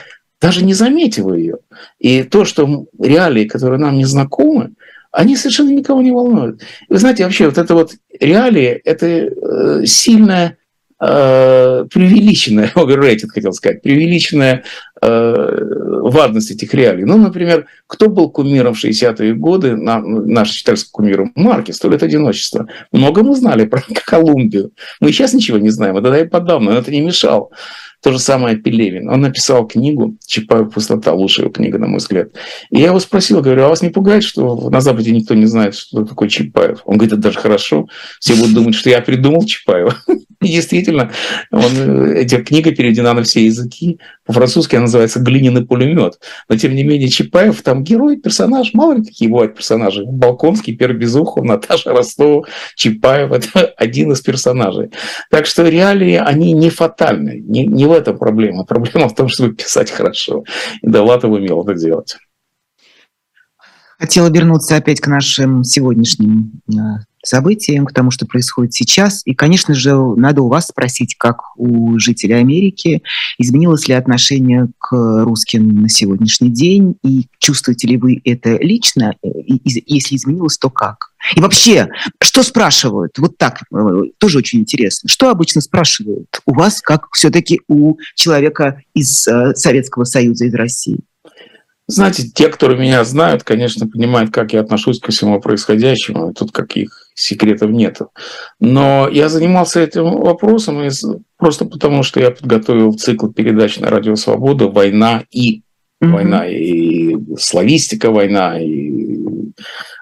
даже не заметив ее. И то, что реалии, которые нам не знакомы, они совершенно никого не волнуют. Вы знаете, вообще вот это вот реалии – это э, сильная э, преувеличенная, overrated хотел сказать, преувеличенная э, важность этих реалий. Ну, например, кто был кумиром в 60-е годы, на, наш читательский кумир Марки, «Сто лет одиночества». Много мы знали про Колумбию. Мы сейчас ничего не знаем, а тогда и подавно, но это не мешало. То же самое Пелевин. Он написал книгу «Чапаев пустота», лучшая книга, на мой взгляд. И я его спросил, говорю, а вас не пугает, что на Западе никто не знает, что такое Чапаев? Он говорит, это даже хорошо. Все будут думать, что я придумал Чапаева. И действительно, он, эта книга переведена на все языки. По-французски она называется «Глиняный пулемет». Но, тем не менее, Чапаев там герой, персонаж. Мало ли какие бывают персонажи. Балконский, Пер Безухов, Наташа Ростова, Чапаев – это один из персонажей. Так что реалии, они не фатальны. Не, не в этом проблема. Проблема в том, чтобы писать хорошо. И Довлатов умел это делать. Хотела вернуться опять к нашим сегодняшним э, событиям, к тому, что происходит сейчас. И, конечно же, надо у вас спросить, как у жителей Америки, изменилось ли отношение к русским на сегодняшний день, и чувствуете ли вы это лично, и если изменилось, то как? И вообще, что спрашивают? Вот так, э, тоже очень интересно. Что обычно спрашивают у вас, как все-таки у человека из э, Советского Союза, из России? Знаете, те, которые меня знают, конечно, понимают, как я отношусь ко всему происходящему. Тут каких секретов нет. Но я занимался этим вопросом просто потому, что я подготовил цикл передач на Радио Свобода «Война и mm-hmm. война, и славистика война, и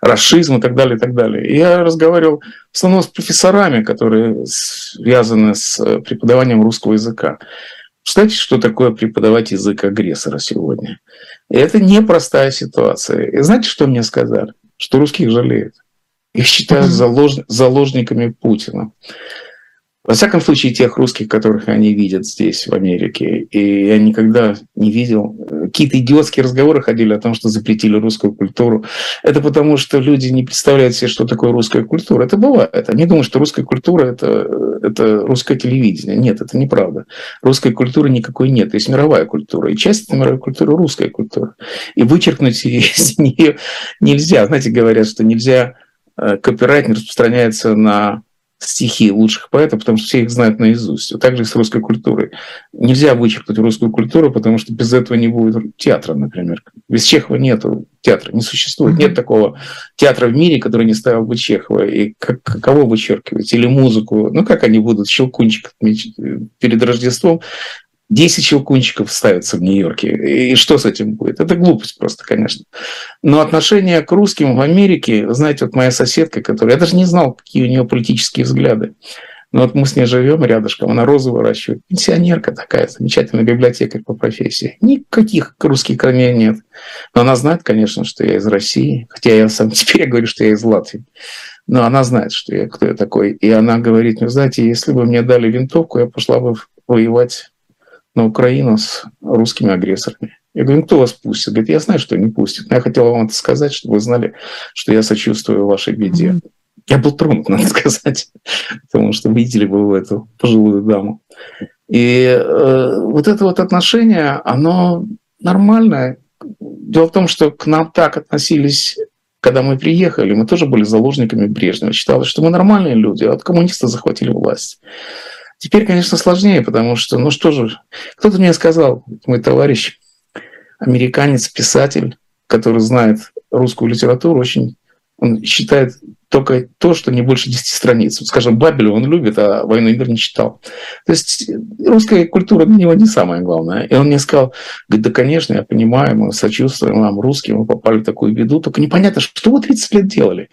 расизм и так далее, и так далее. И я разговаривал в основном с профессорами, которые связаны с преподаванием русского языка. Представляете, что такое преподавать язык агрессора сегодня? И это непростая ситуация. И знаете, что мне сказали? Что русских жалеют. Их считают залож... заложниками Путина. Во всяком случае, тех русских, которых они видят здесь, в Америке. И я никогда не видел. Какие-то идиотские разговоры ходили о том, что запретили русскую культуру. Это потому, что люди не представляют себе, что такое русская культура. Это бывает. Они думают, что русская культура это, – это русское телевидение. Нет, это неправда. Русской культуры никакой нет. Есть мировая культура. И часть этой мировой культуры – русская культура. И вычеркнуть из нее нельзя. Знаете, говорят, что нельзя э, копирайт не распространяется на стихи лучших поэтов, потому что все их знают наизусть. Вот так же и с русской культурой. Нельзя вычеркнуть русскую культуру, потому что без этого не будет театра, например. Без Чехова нет театра, не существует. Нет такого театра в мире, который не ставил бы Чехова. И как, кого вычеркивать? Или музыку? Ну, как они будут щелкунчик перед Рождеством 10 щелкунчиков ставятся в Нью-Йорке. И что с этим будет? Это глупость просто, конечно. Но отношение к русским в Америке, знаете, вот моя соседка, которая... Я даже не знал, какие у нее политические взгляды. Но вот мы с ней живем рядышком, она розы выращивает. Пенсионерка такая, замечательная библиотекарь по профессии. Никаких русских корней нет. Но она знает, конечно, что я из России. Хотя я сам теперь говорю, что я из Латвии. Но она знает, что я, кто я такой. И она говорит, ну, знаете, если бы мне дали винтовку, я пошла бы воевать на Украину с русскими агрессорами. Я говорю, ну кто вас пустит? Говорит, я знаю, что не пустит. Но я хотела вам это сказать, чтобы вы знали, что я сочувствую вашей беде. Mm-hmm. Я был тронут, надо сказать, потому что видели бы вы эту пожилую даму. И э, вот это вот отношение, оно нормальное. Дело в том, что к нам так относились когда мы приехали, мы тоже были заложниками Брежнева. Считалось, что мы нормальные люди, а от коммунисты захватили власть. Теперь, конечно, сложнее, потому что, ну что же, кто-то мне сказал, мой товарищ, американец, писатель, который знает русскую литературу, очень он считает только то, что не больше 10 страниц. Вот, скажем, Бабелю он любит, а «Войну и мир» не читал. То есть русская культура для него не самое главное. И он мне сказал, говорит, да, конечно, я понимаю, мы сочувствуем нам, русским, мы попали в такую беду, только непонятно, что вы 30 лет делали.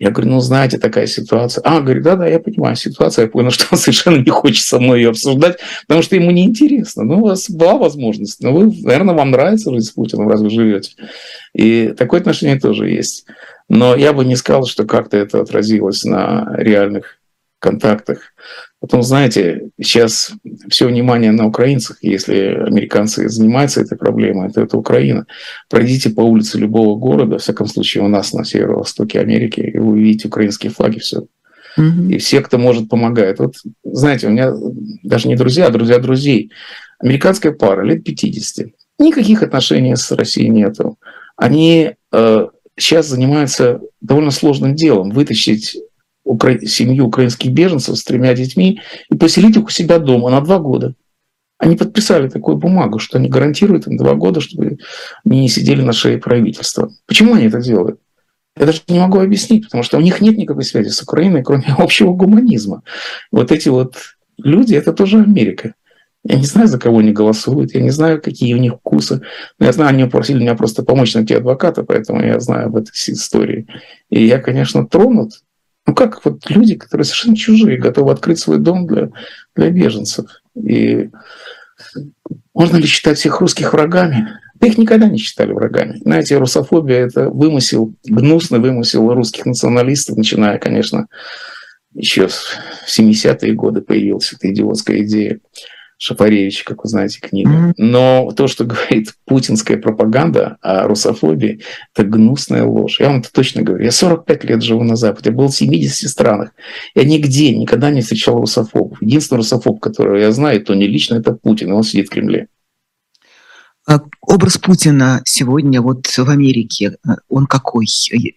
Я говорю, ну, знаете, такая ситуация. А, говорит, да-да, я понимаю ситуацию. Я понял, что он совершенно не хочет со мной ее обсуждать, потому что ему неинтересно. Ну, у вас была возможность. Но вы, наверное, вам нравится жить с Путиным, раз вы живете. И такое отношение тоже есть. Но я бы не сказал, что как-то это отразилось на реальных контактах. Потом, знаете, сейчас все внимание на украинцах. Если американцы занимаются этой проблемой, то это Украина. Пройдите по улице любого города, в всяком случае у нас на северо-востоке Америки, и вы увидите украинские флаги, все. И все, кто может, помогает. Вот, знаете, у меня даже не друзья, а друзья друзей. Американская пара, лет 50. Никаких отношений с Россией нету. Они э, сейчас занимаются довольно сложным делом – вытащить укра... семью украинских беженцев с тремя детьми и поселить их у себя дома на два года. Они подписали такую бумагу, что они гарантируют им два года, чтобы они не сидели на шее правительства. Почему они это делают? Я даже не могу объяснить, потому что у них нет никакой связи с Украиной, кроме общего гуманизма. Вот эти вот люди – это тоже Америка. Я не знаю, за кого они голосуют, я не знаю, какие у них вкусы. Но я знаю, они просили меня просто помочь найти адвоката, поэтому я знаю об этой истории. И я, конечно, тронут. Ну как вот люди, которые совершенно чужие, готовы открыть свой дом для, для беженцев. И можно ли считать всех русских врагами? Да их никогда не считали врагами. Знаете, русофобия – это вымысел, гнусный вымысел русских националистов, начиная, конечно, еще в 70-е годы появилась эта идиотская идея Шапаревич, как вы знаете, книга. Но то, что говорит путинская пропаганда о русофобии, это гнусная ложь. Я вам это точно говорю. Я 45 лет живу на Западе, был в 70 странах. Я нигде никогда не встречал русофобов. Единственный русофоб, которого я знаю, то не лично, это Путин, и он сидит в Кремле. А образ Путина сегодня вот в Америке, э, он какой?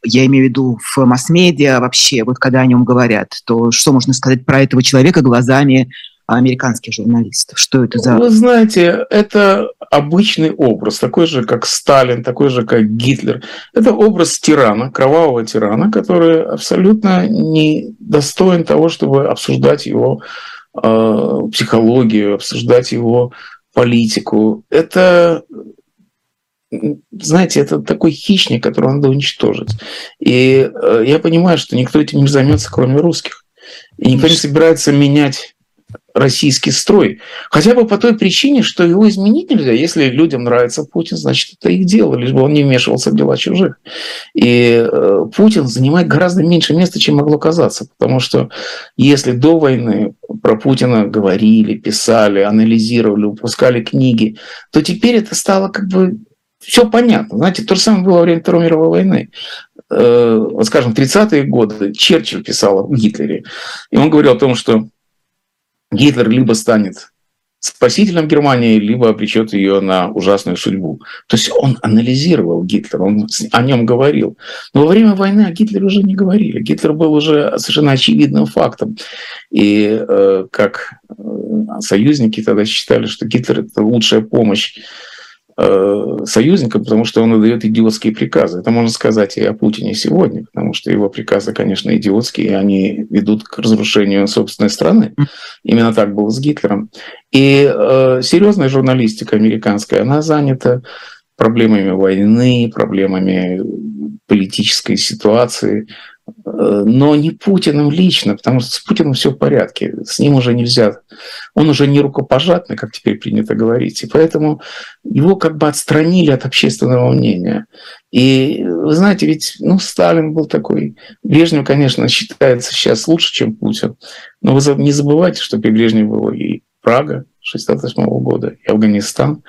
Я имею в виду в масс-медиа вообще, вот когда о нем говорят, то что можно сказать про этого человека глазами американских журналистов? Что это за... Вы знаете, это обычный образ, такой же, как Сталин, такой же, как Гитлер. Это образ тирана, кровавого тирана, который абсолютно не достоин того, чтобы обсуждать его э, психологию, обсуждать его политику. Это знаете, это такой хищник, которого надо уничтожить. И э, я понимаю, что никто этим не займется, кроме русских. И никто не собирается менять российский строй. Хотя бы по той причине, что его изменить нельзя. Если людям нравится Путин, значит, это их дело, лишь бы он не вмешивался в дела чужих. И э, Путин занимает гораздо меньше места, чем могло казаться. Потому что если до войны про Путина говорили, писали, анализировали, выпускали книги, то теперь это стало как бы все понятно. Знаете, то же самое было во время Второй мировой войны. Э, вот, скажем, в 30-е годы Черчилль писал о Гитлере. И он говорил о том, что Гитлер либо станет спасителем Германии, либо обречет ее на ужасную судьбу. То есть он анализировал Гитлера, он о нем говорил. Но во время войны о Гитлере уже не говорили. Гитлер был уже совершенно очевидным фактом. И э, как э, союзники тогда считали, что Гитлер это лучшая помощь союзником, потому что он отдает идиотские приказы. Это можно сказать и о Путине сегодня, потому что его приказы, конечно, идиотские, и они ведут к разрушению собственной страны. Именно так было с Гитлером. И э, серьезная журналистика американская, она занята проблемами войны, проблемами политической ситуации, Э, но не Путиным лично, потому что с Путиным все в порядке, с ним уже нельзя, он уже не рукопожатный, как теперь принято говорить, и поэтому его как бы отстранили от общественного мнения. И вы знаете, ведь ну, Сталин был такой, Брежнев, конечно, считается сейчас лучше, чем Путин, но вы не забывайте, что при Брежневе было и Прага 68 года, и Афганистан,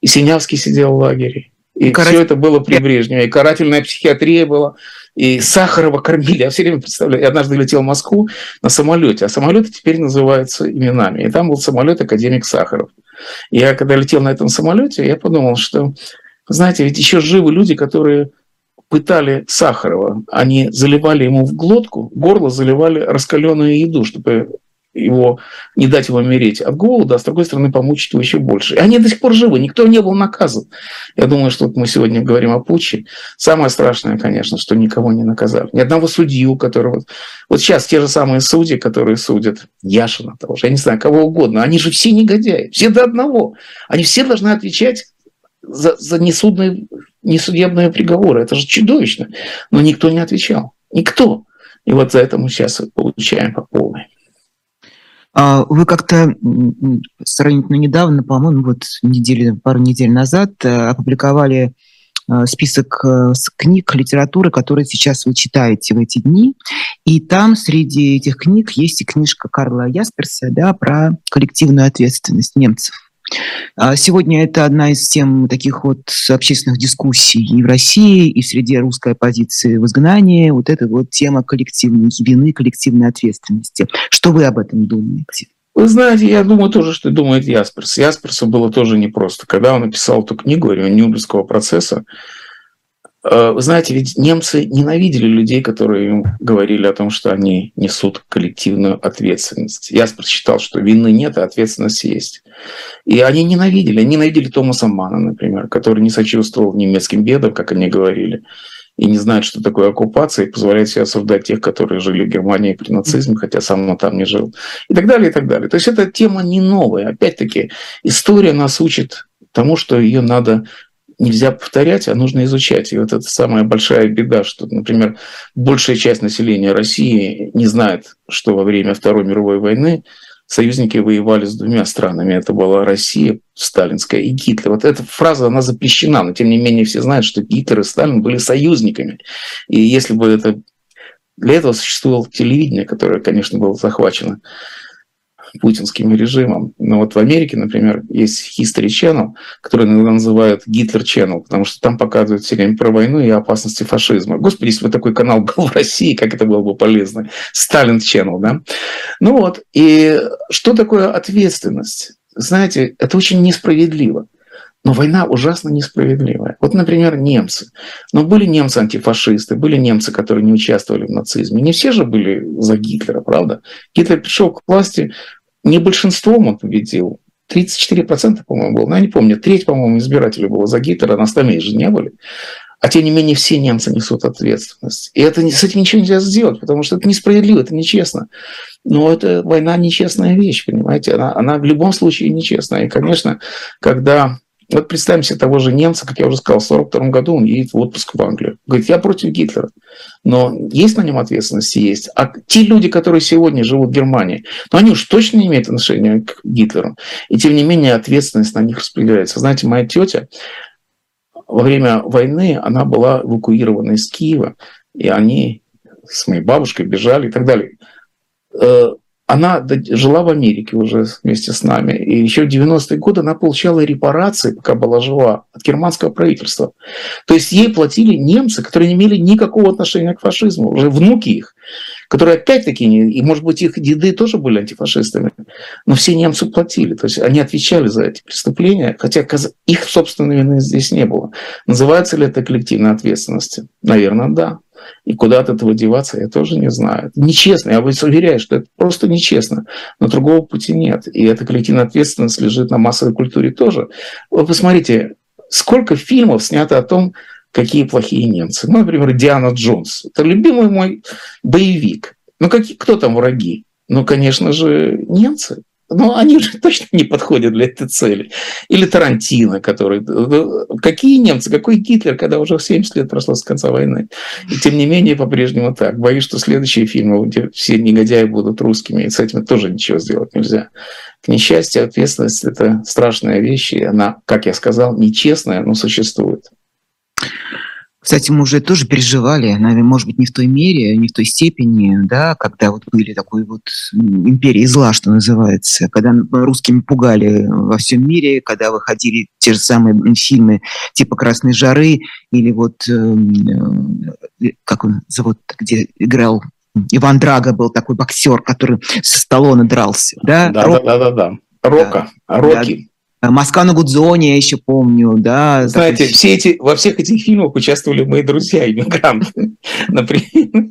и Синявский сидел в лагере, и Каратель... все это было при Брежневе, и карательная психиатрия была, и Сахарова кормили. Я все время представляю, я однажды летел в Москву на самолете, а самолеты теперь называются именами. И там был самолет академик Сахаров. И я когда летел на этом самолете, я подумал, что, знаете, ведь еще живы люди, которые пытали Сахарова, они заливали ему в глотку, горло заливали раскаленную еду, чтобы его, не дать его умереть от голода, а с другой стороны помучить его еще больше. И они до сих пор живы, никто не был наказан. Я думаю, что вот мы сегодня говорим о путче. Самое страшное, конечно, что никого не наказали. Ни одного судью, которого... Вот сейчас те же самые судьи, которые судят Яшина того же, я не знаю, кого угодно, они же все негодяи, все до одного. Они все должны отвечать за, за несудные, несудебные приговоры. Это же чудовищно. Но никто не отвечал. Никто. И вот за это мы сейчас получаем по полной. А вы как-то сравнительно недавно, по-моему, вот недели, пару недель назад э, опубликовали э, список э, книг, литературы, которые сейчас вы читаете в эти дни. И там среди этих книг есть и книжка Карла Ясперса да, про коллективную ответственность немцев. А сегодня это одна из тем таких вот общественных дискуссий и в России, и в среде русской оппозиции в изгнании. Вот эта вот тема коллективной вины, коллективной ответственности. Что вы об этом думаете? Вы знаете, я думаю тоже, что думает Ясперс. Ясперсу было тоже непросто. Когда он написал эту книгу Нюрнбергского процесса, вы знаете, ведь немцы ненавидели людей, которые им говорили о том, что они несут коллективную ответственность. Я считал, что вины нет, а ответственность есть. И они ненавидели. Они ненавидели Томаса Мана, например, который не сочувствовал немецким бедам, как они говорили, и не знает, что такое оккупация, и позволяет себе осуждать тех, которые жили в Германии при нацизме, хотя сам он там не жил. И так далее, и так далее. То есть эта тема не новая. Опять-таки, история нас учит тому, что ее надо нельзя повторять, а нужно изучать. И вот это самая большая беда, что, например, большая часть населения России не знает, что во время Второй мировой войны союзники воевали с двумя странами. Это была Россия сталинская и Гитлер. Вот эта фраза, она запрещена, но тем не менее все знают, что Гитлер и Сталин были союзниками. И если бы это... Для этого существовало телевидение, которое, конечно, было захвачено путинским режимом. Но вот в Америке, например, есть History Channel, который иногда называют Гитлер Channel, потому что там показывают все время про войну и опасности фашизма. Господи, если бы такой канал был в России, как это было бы полезно. Сталин Channel, да? Ну вот, и что такое ответственность? Знаете, это очень несправедливо. Но война ужасно несправедливая. Вот, например, немцы. Но были немцы-антифашисты, были немцы, которые не участвовали в нацизме. Не все же были за Гитлера, правда? Гитлер пришел к власти не большинством он победил, 34%, по-моему, было, но я не помню, треть, по-моему, избирателей было за Гитлера, на остальные же не были. А тем не менее все немцы несут ответственность. И это, с этим ничего нельзя сделать, потому что это несправедливо, это нечестно. Но это война нечестная вещь, понимаете? Она, она в любом случае нечестная. И, конечно, когда вот представим себе того же немца, как я уже сказал, в 1942 году он едет в отпуск в Англию. Говорит, я против Гитлера. Но есть на нем ответственность? Есть. А те люди, которые сегодня живут в Германии, ну они уж точно не имеют отношения к Гитлеру. И тем не менее ответственность на них распределяется. Знаете, моя тетя во время войны, она была эвакуирована из Киева, и они с моей бабушкой бежали и так далее э, она жила в Америке уже вместе с нами. И еще в 90-е годы она получала репарации, пока была жива, от германского правительства. То есть ей платили немцы, которые не имели никакого отношения к фашизму, уже внуки их, которые опять-таки, не, и может быть их деды тоже были антифашистами, но все немцы платили. То есть они отвечали за эти преступления, хотя их собственной вины здесь не было. Называется ли это коллективной ответственностью? Наверное, да. И куда от этого деваться, я тоже не знаю. Нечестно. Я вас уверяю, что это просто нечестно. Но другого пути нет. И эта коллективная ответственность лежит на массовой культуре тоже. Вы посмотрите, сколько фильмов снято о том, какие плохие немцы. Ну, например, Диана Джонс. Это любимый мой боевик. Ну, какие, кто там враги? Ну, конечно же, немцы но они уже точно не подходят для этой цели. Или Тарантино, который... Какие немцы, какой Гитлер, когда уже 70 лет прошло с конца войны. И тем не менее, по-прежнему так. Боюсь, что следующие фильмы, где все негодяи будут русскими, и с этим тоже ничего сделать нельзя. К несчастью, ответственность – это страшная вещь, и она, как я сказал, нечестная, но существует. Кстати, мы уже тоже переживали, наверное, может быть, не в той мере, не в той степени, да, когда вот были такой вот империи зла, что называется, когда русскими пугали во всем мире, когда выходили те же самые фильмы типа «Красной жары» или вот, эм, э, как он зовут, где играл Иван Драго был такой боксер, который со Сталлоне дрался, да? Да, Рок... да, да, да, да. Рока, да. Рокки. Москва на Гудзоне, я еще помню, да. Знаете, такой... все эти, во всех этих фильмах участвовали мои друзья, иммигранты. Например,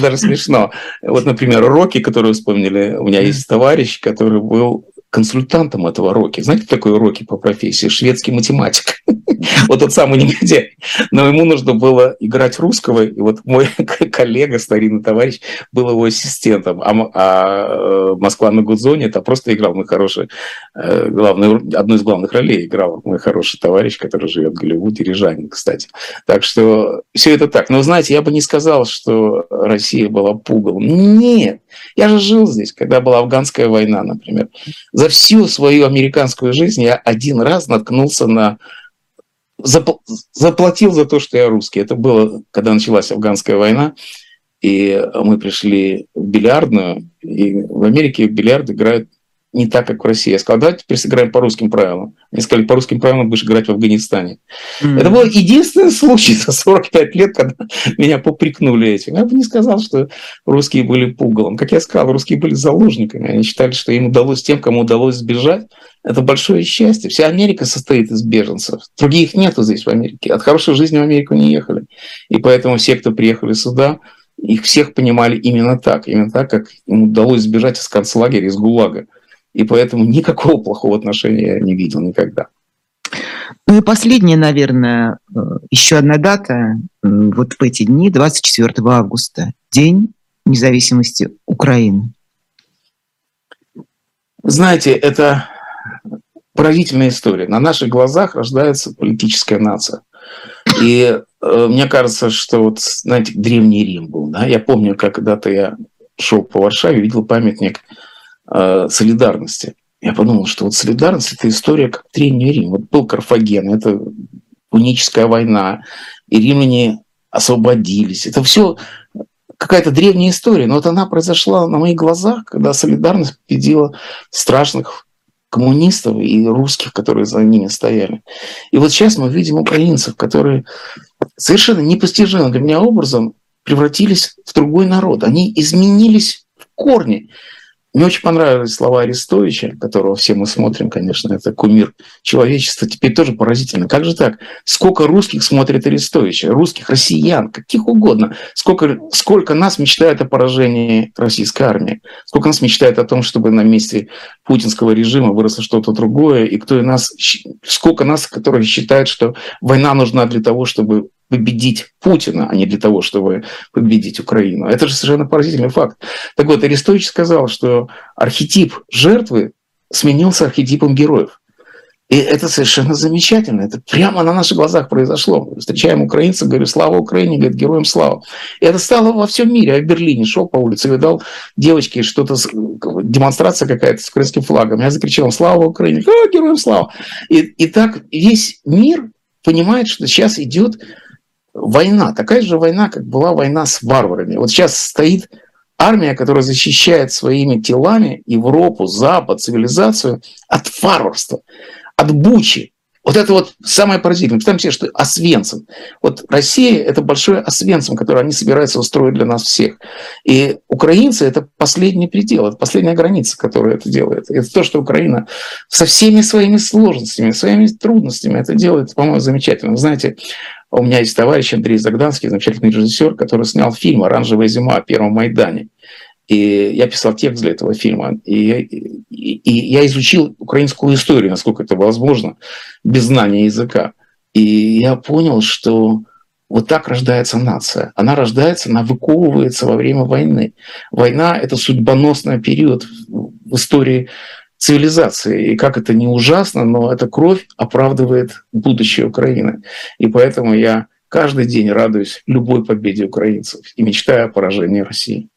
даже смешно. Вот, например, Рокки, который вы вспомнили, у меня есть товарищ, который был консультантом этого Роки. Знаете, кто такой Роки по профессии? Шведский математик. Вот тот самый негодяй. Но ему нужно было играть русского, и вот мой коллега, старинный товарищ, был его ассистентом. А, а э, Москва на Гудзоне это просто играл мой хороший, э, главную, одну из главных ролей играл мой хороший товарищ, который живет в Голливуде, Рижанин, кстати. Так что все это так. Но знаете, я бы не сказал, что Россия была пугалом. Нет, я же жил здесь, когда была афганская война, например. За всю свою американскую жизнь я один раз наткнулся на заплатил за то, что я русский. Это было, когда началась афганская война, и мы пришли в бильярдную, и в Америке в бильярд играют не так, как в России. Я сказал, давайте теперь сыграем по русским правилам. Они сказали, по русским правилам будешь играть в Афганистане. Mm-hmm. Это был единственный случай за 45 лет, когда меня попрекнули этим. Я бы не сказал, что русские были пугалом. Как я сказал, русские были заложниками. Они считали, что им удалось тем, кому удалось сбежать, это большое счастье. Вся Америка состоит из беженцев. Других нету здесь в Америке. От хорошей жизни в Америку не ехали. И поэтому все, кто приехали сюда, их всех понимали именно так. Именно так, как им удалось сбежать из концлагеря, из ГУЛАГа. И поэтому никакого плохого отношения я не видел никогда. Ну и последняя, наверное, э, еще одна дата, вот в эти дни, 24 августа, День независимости Украины. Знаете, это поразительная история. На наших глазах рождается политическая нация. И э, мне кажется, что вот, знаете, Древний Рим был. Да? Я помню, как когда-то я шел по Варшаве, видел памятник Э, солидарности. Я подумал, что вот солидарность – это история как Древний Рим. Вот был Карфаген, это уническая война, и римляне освободились. Это все какая-то древняя история, но вот она произошла на моих глазах, когда солидарность победила страшных коммунистов и русских, которые за ними стояли. И вот сейчас мы видим украинцев, которые совершенно непостижимым для меня образом превратились в другой народ. Они изменились в корне. Мне очень понравились слова Арестовича, которого все мы смотрим, конечно, это кумир человечества. Теперь тоже поразительно. Как же так? Сколько русских смотрит Арестовича? Русских, россиян, каких угодно. Сколько, сколько нас мечтает о поражении российской армии? Сколько нас мечтает о том, чтобы на месте путинского режима выросло что-то другое? И кто и нас, сколько нас, которые считают, что война нужна для того, чтобы победить Путина, а не для того, чтобы победить Украину. Это же совершенно поразительный факт. Так вот, Арестович сказал, что архетип жертвы сменился архетипом героев. И это совершенно замечательно. Это прямо на наших глазах произошло. Встречаем украинцев, говорю, слава Украине, говорит, героям слава. И это стало во всем мире. Я в Берлине шел по улице, видал девочки, что-то, демонстрация какая-то с украинским флагом. Я закричал, слава Украине, а, героям слава. И, и так весь мир понимает, что сейчас идет война, такая же война, как была война с варварами. Вот сейчас стоит армия, которая защищает своими телами Европу, Запад, цивилизацию от варварства, от бучи. Вот это вот самое поразительное. Представьте себе, что Освенцим. Вот Россия – это большой Освенцим, который они собираются устроить для нас всех. И украинцы – это последний предел, это последняя граница, которая это делает. Это то, что Украина со всеми своими сложностями, своими трудностями это делает, по-моему, замечательно. Вы знаете, у меня есть товарищ Андрей Загданский, замечательный режиссер, который снял фильм «Оранжевая зима» о Первом Майдане. И я писал текст для этого фильма. И, и, и я изучил украинскую историю, насколько это возможно, без знания языка. И я понял, что вот так рождается нация. Она рождается, она выковывается во время войны. Война – это судьбоносный период в истории цивилизации. И как это не ужасно, но эта кровь оправдывает будущее Украины. И поэтому я каждый день радуюсь любой победе украинцев и мечтаю о поражении России.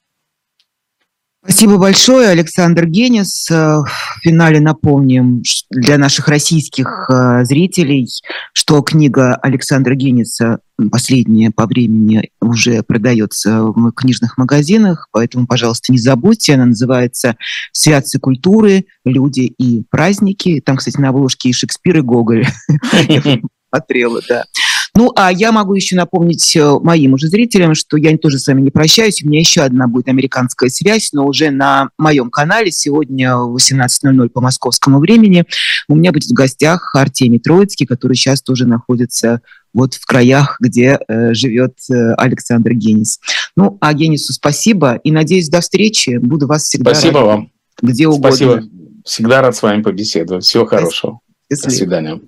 Спасибо большое, Александр Генис. Э, в финале напомним для наших российских э, зрителей, что книга Александра Гениса последняя по времени уже продается в книжных магазинах, поэтому, пожалуйста, не забудьте. Она называется «Святцы культуры. Люди и праздники». Там, кстати, на обложке и Шекспир, и Гоголь. Смотрела, да. Ну, а я могу еще напомнить э, моим уже зрителям, что я тоже с вами не прощаюсь. У меня еще одна будет американская связь, но уже на моем канале сегодня в 18.00 по московскому времени. У меня будет в гостях Артемий Троицкий, который сейчас тоже находится вот в краях, где э, живет э, Александр Генис. Ну, а Генису спасибо и надеюсь до встречи. Буду вас всегда Спасибо рад, вам. где угодно. Спасибо. Всегда рад с вами побеседовать. Всего хорошего. До свидания.